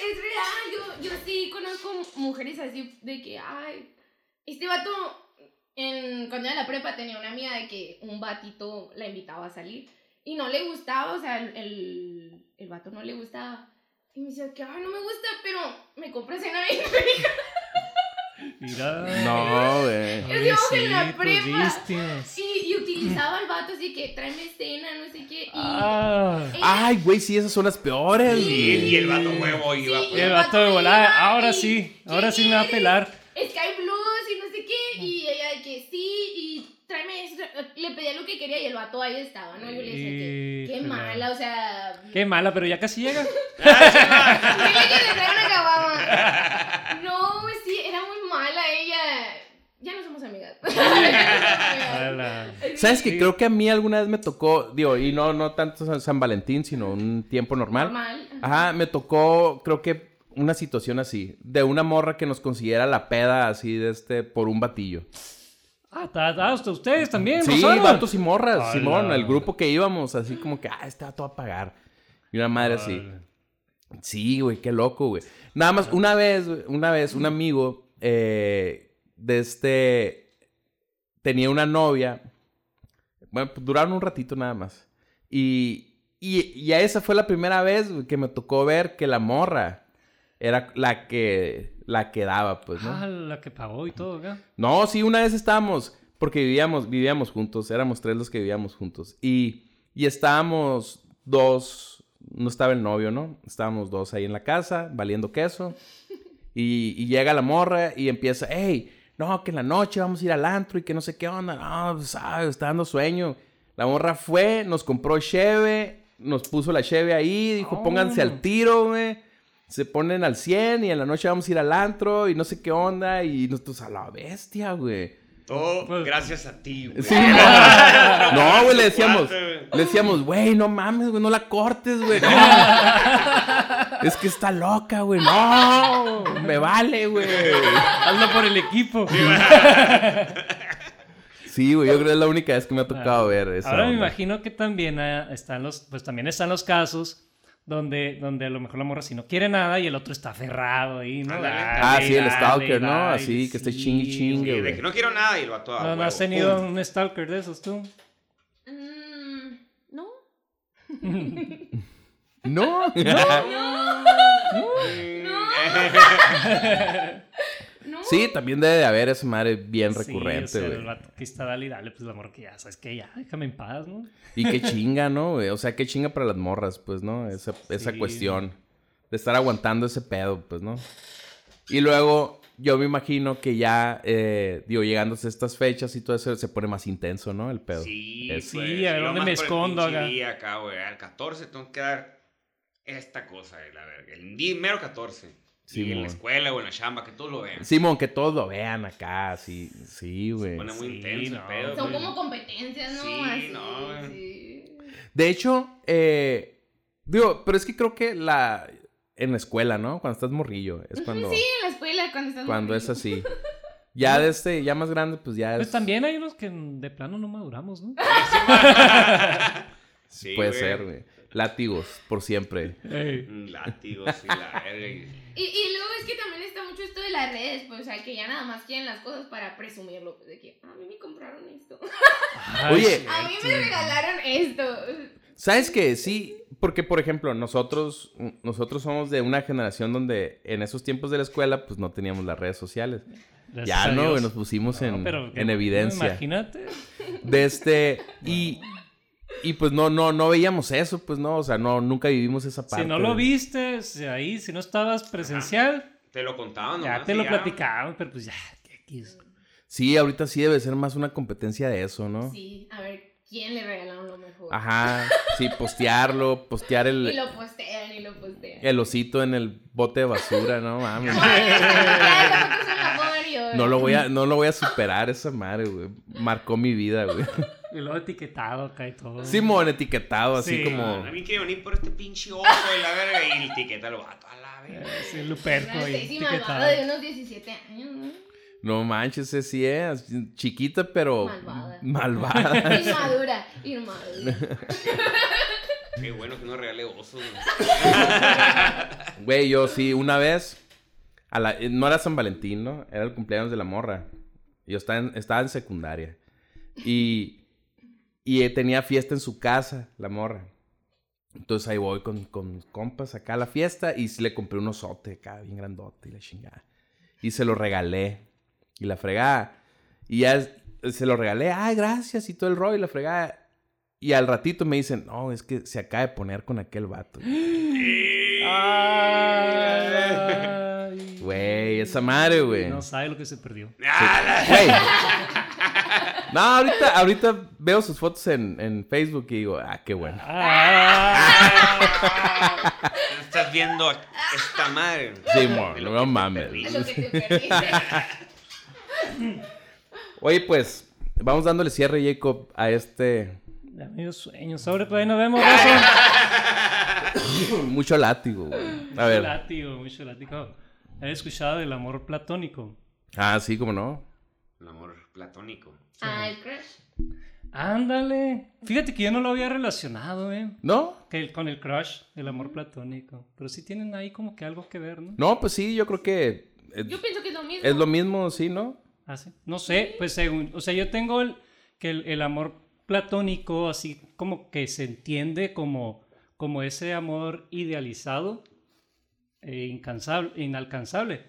es real. Yo, yo sí conozco mujeres así de que, ay, este vato, en, cuando era en la prepa tenía una amiga de que un batito la invitaba a salir y no le gustaba, o sea, el, el, el vato no le gustaba. Y me decía que, ay, no me gusta, pero me compras cena bien rica. Mira. No, güey. Es que vamos en la prepa. Y, y, uti- utilizaba al vato así que tráeme cena, no sé qué. Y Ah. ella- Ay, güey, sí, esas son las peores, Y, y el vato huevo Sí, iba. y El vato de volada, ahora y- sí, ahora sí me va a pelar. Sky Blues y no sé qué. Y ella de que sí, y tráeme eso. Le pedía lo que quería y el vato ahí estaba, ¿no? Yo le decía que qué Híjole. mala, o sea. Qué mala, pero ya casi llega. Dile que le traiga una caguama. No, pues sí, era muy mala ella. Ya no somos amigas. Ala. ¿Sabes que Sí. Creo que a mí alguna vez me tocó, digo, y no, no tanto San- San Valentín, sino un tiempo normal. Normal. Ajá, me tocó, creo que una situación así, de una morra que nos consiguiera la peda así de este, por un batillo. Ah, ta- ta- hasta ustedes también. Sí, vatos y morras, Ala. Simón, el grupo que íbamos, así como que, ah, este vato va a pagar. Y una madre así. Sí, güey, qué loco, güey. Nada más, una vez, güey, una vez, un amigo eh, de este tenía una novia. Bueno, pues, duraron un ratito nada más. Y, y, y a esa fue la primera vez güey, que me tocó ver que la morra era la que la que daba, pues, ¿no? Ah, la que pagó y todo, acá. No, sí, una vez estábamos, porque vivíamos, vivíamos juntos, éramos tres los que vivíamos juntos. Y, y estábamos dos, no estaba el novio, ¿no? Estábamos dos ahí en la casa, valiendo queso. Y, y llega la morra y empieza, hey, no, que en la noche vamos a ir al antro y que no sé qué onda. No, pues, sabes, está dando sueño. La morra fue, nos compró cheve, nos puso la cheve ahí, dijo, Oh. pónganse al tiro, güey. Se ponen al 100 y en la noche vamos a ir al antro y no sé qué onda. Y nosotros a la bestia, güey. Todo Pues- gracias a ti, güey. Sí, no. No, güey, le decíamos. Le decíamos, güey, no mames, güey, no la cortes, güey. No. es que está loca, güey. No, me vale, güey. Hazlo por el equipo. Sí, güey, yo creo que es la única vez que me ha tocado ver eso. Ah, Ahora me imagino que también ah, están los, pues también están los casos donde, donde a lo mejor la morra si no quiere nada y el otro está aferrado ahí, ¿no? Dale, Ah, sí, el dale, stalker, ¿no? dale, Así, que esté sí, chingue, chingue, Sí, de que no quiero nada y el vato a ¿No, no has tenido pum. un stalker de esos tú? Mm, no. No. No. sí, también debe de haber esa madre bien Sí, o recurrente, sea, güey. el vato que está dale y dale, pues la morra que ya, sabes que ya, déjame en paz, ¿no? Y qué chinga, ¿no, güey? O sea, qué chinga para las morras, pues, ¿no? Esa, esa Sí. cuestión de estar aguantando ese pedo, pues, ¿no? Y luego, yo me imagino que ya, eh, digo, llegándose a estas fechas y todo eso, se pone más intenso, ¿no? El pedo. Sí, Es- pues, Sí, a ver, ¿dónde me escondo acá? acá, güey. Al 14 tengo que dar esta cosa, la verga. El día mero 14. Sí, y en la escuela o en la chamba, que todos lo vean. Simón, que todos lo vean acá, sí, sí, güey. Se pone muy Sí, intenso no, pedo. Son güey. como competencias, ¿no? Sí, Así, no, güey. sí. De hecho, eh, digo, pero es que creo que la, en la escuela, ¿no? Cuando estás morrillo, es cuando, Sí, en la escuela cuando estás cuando es morrillo. así. Ya de este, ya más grande, pues ya es... Pues también hay unos que de plano no maduramos, ¿no? Sí, Puede güey. ser, güey. Látigos, por siempre. Ey. Un látigo, sí, la y- Y, y luego es que también está mucho esto de las redes, pues, o sea, que ya nada más quieren las cosas para presumirlo, pues, de que a mí me compraron esto, Ay, Oye. a mí me regalaron esto. ¿Sabes qué? Sí, porque por ejemplo, nosotros, nosotros somos de una generación donde en esos tiempos de la escuela, pues no teníamos las redes sociales. Gracias Ya no, nos pusimos No, en, en evidencia. Imagínate. De este, y, y pues no, no, no veíamos eso, pues no, o sea, no, nunca vivimos esa parte. Si no lo viste, si ahí, si no estabas presencial, Te lo contaban, ya te y lo ya. platicaban, pero pues ya, ¿qué quiso? Sí, ahorita sí debe ser más una competencia de eso, ¿no? Sí, a ver, ¿quién le regalaron lo mejor? Ajá, sí, postearlo, postear Y el, lo postean y lo postean. el osito en el bote de basura, no mames. Y No lo voy a, no lo voy a superar esa madre, güey. Marcó mi vida, güey. Y luego etiquetado acá y todo. Simón etiquetado, así Sí. como. A mí quiere venir por este pinche oso de la verga y etiqueta lo vato a la verga. Sí, Luperco Stacy malvada etiquetado. de unos 17 años, ¿no? No manches, ese sí es. Chiquita, pero. Malvada. Malvada. Inmadura, inmadura. Qué bueno que no regale osos. güey. Güey, yo sí, una vez. a la- no era San Valentín, ¿no? Era el cumpleaños de la morra. Yo estaba en, estaba en secundaria. Y. Y eh, tenía fiesta en su casa, la morra. Entonces ahí voy con, con compas acá a la fiesta y le compré un osote acá, bien grandote y la chingada. Y se lo regalé. Y la fregada. Y ya, se lo regalé, ay, gracias, y todo el rollo y la fregada. Y al ratito me dicen, no, es que se acaba de poner con aquel vato. Güey, esa madre, güey. No sabe lo que se perdió. Güey. No, ahorita, ahorita veo sus fotos en, en Facebook y digo, ah, qué bueno. Ah. Estás viendo esta madre. Sí, mo, no mames. Oye, pues, vamos dándole cierre, Jacob, a este Ya me dio sueño. Sobre, ahí nos vemos, Razo. mucho látigo, güey. A Mucho ver. látigo, mucho látigo. ¿Has escuchado del amor platónico? Ah, sí, cómo no. El amor platónico. Ah, el crush. Ándale. Fíjate que yo no lo había relacionado, eh. ¿No? Que el- con el crush, el amor platónico. Pero sí tienen ahí como que algo que ver, ¿no? No, pues sí, yo creo que es, Yo pienso que es lo mismo. es lo mismo, sí, ¿no? Ah, sí. No sé, pues según, o sea, yo tengo el, que el, el amor platónico así como que se entiende como, como ese amor idealizado e incansable, inalcanzable,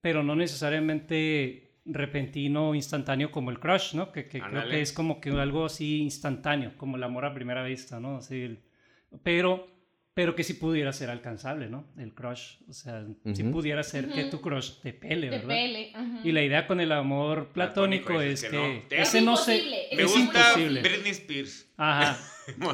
pero no necesariamente repentino o instantáneo como el crush, ¿no? Que, que creo que es como que algo así instantáneo, como el amor a primera vista, ¿no? Así el- pero, pero que sí pudiera ser alcanzable, ¿no? El crush, o sea, sí Ujú. pudiera ser que Ujú. tu crush te pele, De ¿verdad? pele. ajá. Y la idea con el amor platónico, Platónico es, es que, que no. ese Es no se imposible, Me es gusta imposible. Britney Spears. Ajá.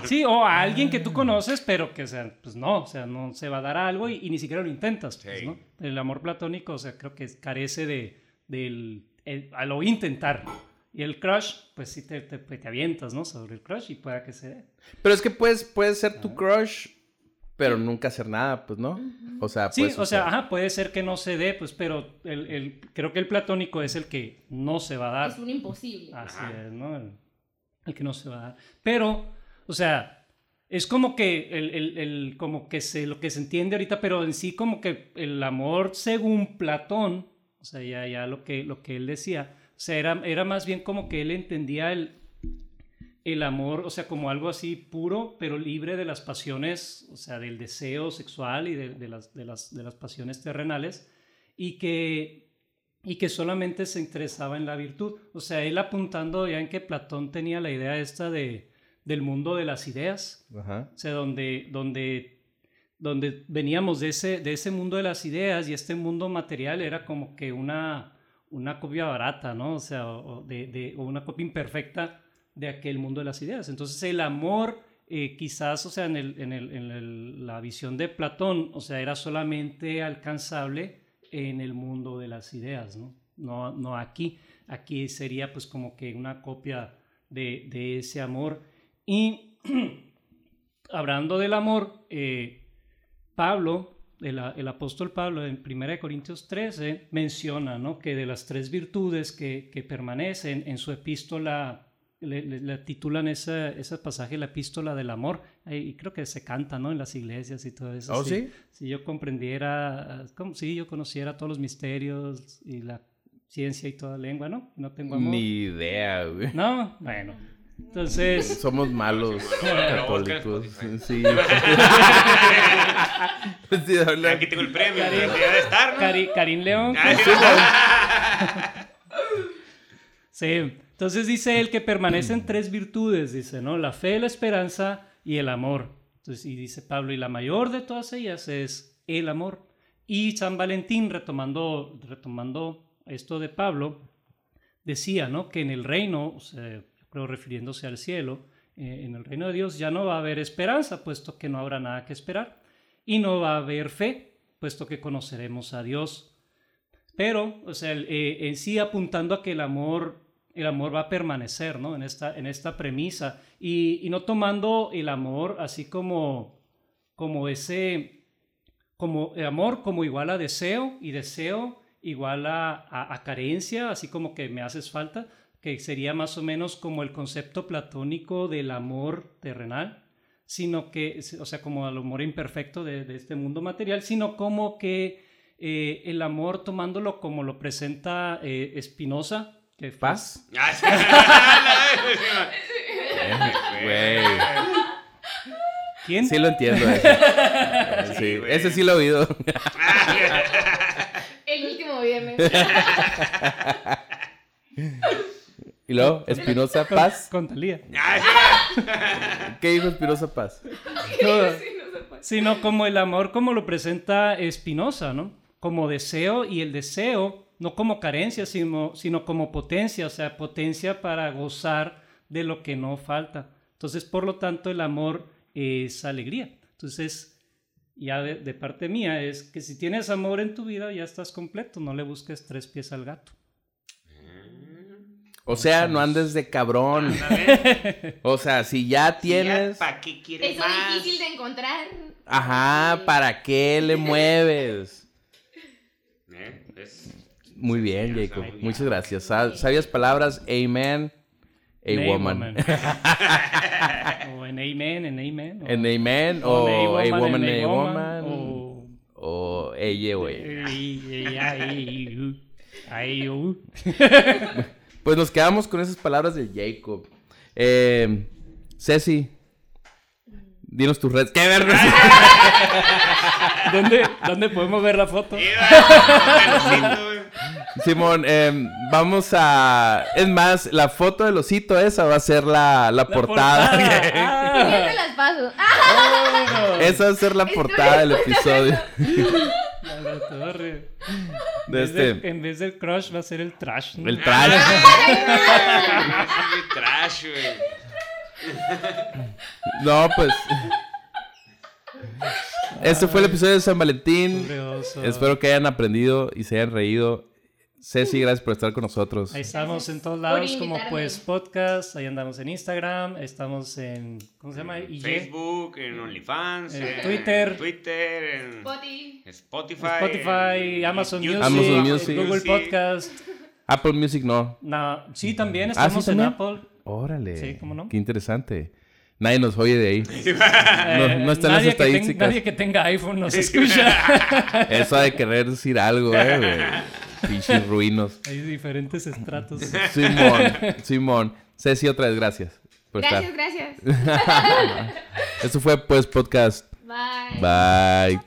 Sí, o a alguien que tú conoces, pero que, o sea, pues no, o sea, no se va a dar algo y, y ni siquiera lo intentas, pues, Sí. ¿no? El amor platónico, o sea, creo que carece de, del, el- a lo intentar. Y el crush, pues sí te, te, te avientas, ¿no? Sobre el crush y pueda que se dé. Pero es que puedes, puedes ser tu crush, pero nunca hacer nada, pues, ¿no? O sea, Sí, pues, o sea, ajá, puede ser que no se dé, pues, pero el, el- creo que el platónico es el que no se va a dar. Es un imposible. Así Ajá. es, ¿no? El, el que no se va a dar. Pero, o sea, es como que el, el- el- como que se, lo que se entiende ahorita, pero en sí como que el amor según Platón, o sea, ya, ya lo, que, lo que él decía, o sea, era, era más bien como que él entendía el, el amor, o sea, como algo así puro, pero libre de las pasiones, o sea, del deseo sexual y de, de las, de, las, de las pasiones terrenales, y que, y que solamente se interesaba en la virtud. O sea, él apuntando ya en que Platón tenía la idea esta de, del mundo de las ideas, Ajá. o sea, donde, donde, donde veníamos de ese, de ese mundo de las ideas y este mundo material era como que una, una copia barata, ¿no? O sea, o, de, de- o una copia imperfecta de aquel mundo de las ideas. Entonces el amor, eh, quizás, o sea, en, el- en el- en el- la visión de Platón, o sea, era solamente alcanzable en el mundo de las ideas, ¿no? No, no aquí. Aquí sería pues como que una copia de, de ese amor. Y hablando del amor, eh, Pablo, el, el apóstol Pablo en 1 Corintios 13 menciona ¿no? que de las tres virtudes que, que permanecen en su epístola, le, le- le titulan esa- ese pasaje la epístola del amor, eh, y creo que se canta ¿no? en las iglesias y todo eso. ¿Oh, si- sí? Si yo comprendiera, como si yo conociera todos los misterios y la ciencia y toda lengua, ¿no? No tengo amor. Ni idea, güey. No, bueno. Entonces, Somos malos católicos. Sí. Aquí tengo el premio. Karim. Debería de estar, ¿no? Cari- Karim León. Sí, entonces dice él que permanecen tres virtudes, dice, ¿no? La fe, la esperanza y el amor. Entonces, y dice Pablo, y la mayor de todas ellas es el amor. Y San Valentín, retomando, retomando esto de Pablo, decía, ¿no? Que en el reino, o sea, creo refiriéndose al cielo, eh, en el reino de Dios ya no va a haber esperanza, puesto que no habrá nada que esperar. Y no va a haber fe, puesto que conoceremos a Dios. Pero, o sea, eh, en sí apuntando a que el amor, el amor va a permanecer, ¿no? En esta, en esta premisa. Y, y no tomando el amor así como, como ese, como el amor como igual a deseo y deseo igual a, a- a carencia, así como que me haces falta, que sería más o menos como el concepto platónico del amor terrenal sino que, o sea, como el amor imperfecto de, de este mundo material, sino como que eh, el amor tomándolo como lo presenta eh, Spinoza, que fue- ¿Paz? Güey. ¿Quién? Sí lo entiendo. Ese, sí, ese sí lo he oído. El último viernes. Y luego, Espinosa Paz. Con Talía. ¿Qué dijo Espinosa Paz? Sino como el amor como lo presenta Spinoza, ¿no? Como deseo y el deseo, no como carencia, sino, sino como potencia, o sea, potencia para gozar de lo que no falta. Entonces, por lo tanto, el amor es alegría. Entonces, ya de, de parte mía es que si tienes amor en tu vida, ya estás completo, no le busques tres pies al gato. O sea, no andes de cabrón. O sea, si ya tienes. ¿Para qué quieres Eso más? difícil de encontrar. Ajá, ¿para qué le mueves? ¿Eh? Es- Muy bien, Jacob. sabía. Muchas gracias. Sa- Sabias palabras. Amen. A woman. o en amen, en amen. o- An amen o o en a woman, en a woman. o- O ella, güey. Ay, ay. Pues nos quedamos con esas palabras de Jacob. Eh, Ceci, dinos tus redes. ¡Qué verga! ¿Dónde, ¿Dónde podemos ver la foto? Simón, eh, vamos a. Es más, la foto del osito esa va a ser la, la, portada. Ah, te las paso. Ah, esa va a ser la portada del episodio. a la torre. De En vez de- este. en vez del crush va a ser el trash. ¿no? El trash. Muy trash, güey. No, pues. Este fue el episodio de San Valentín. Espero que hayan aprendido y se hayan reído. Ceci, gracias por estar con nosotros. Ahí estamos en todos lados como pues podcast, ahí andamos en Instagram, estamos en ¿cómo se llama? IG, Facebook, en OnlyFans, En en Twitter. Twitter, en Poti. Spotify, Spotify, en Amazon YouTube, Music, Amazon Music. Google Podcast. Apple Music no. No, sí, también Ah, ¿sí estamos en? Apple. Órale. Sí, ¿cómo no? Qué interesante. Nadie nos oye de ahí. Eh, no están las nadie que ten- estadísticas. nadie que tenga iPhone nos escucha. Eso ha de querer decir algo, eh, güey. Pinches ruinos. Hay diferentes estratos. Simón, Simón. Ceci, otra vez, gracias por Gracias, estar. gracias. Esto fue, pues, podcast. Bye. Bye.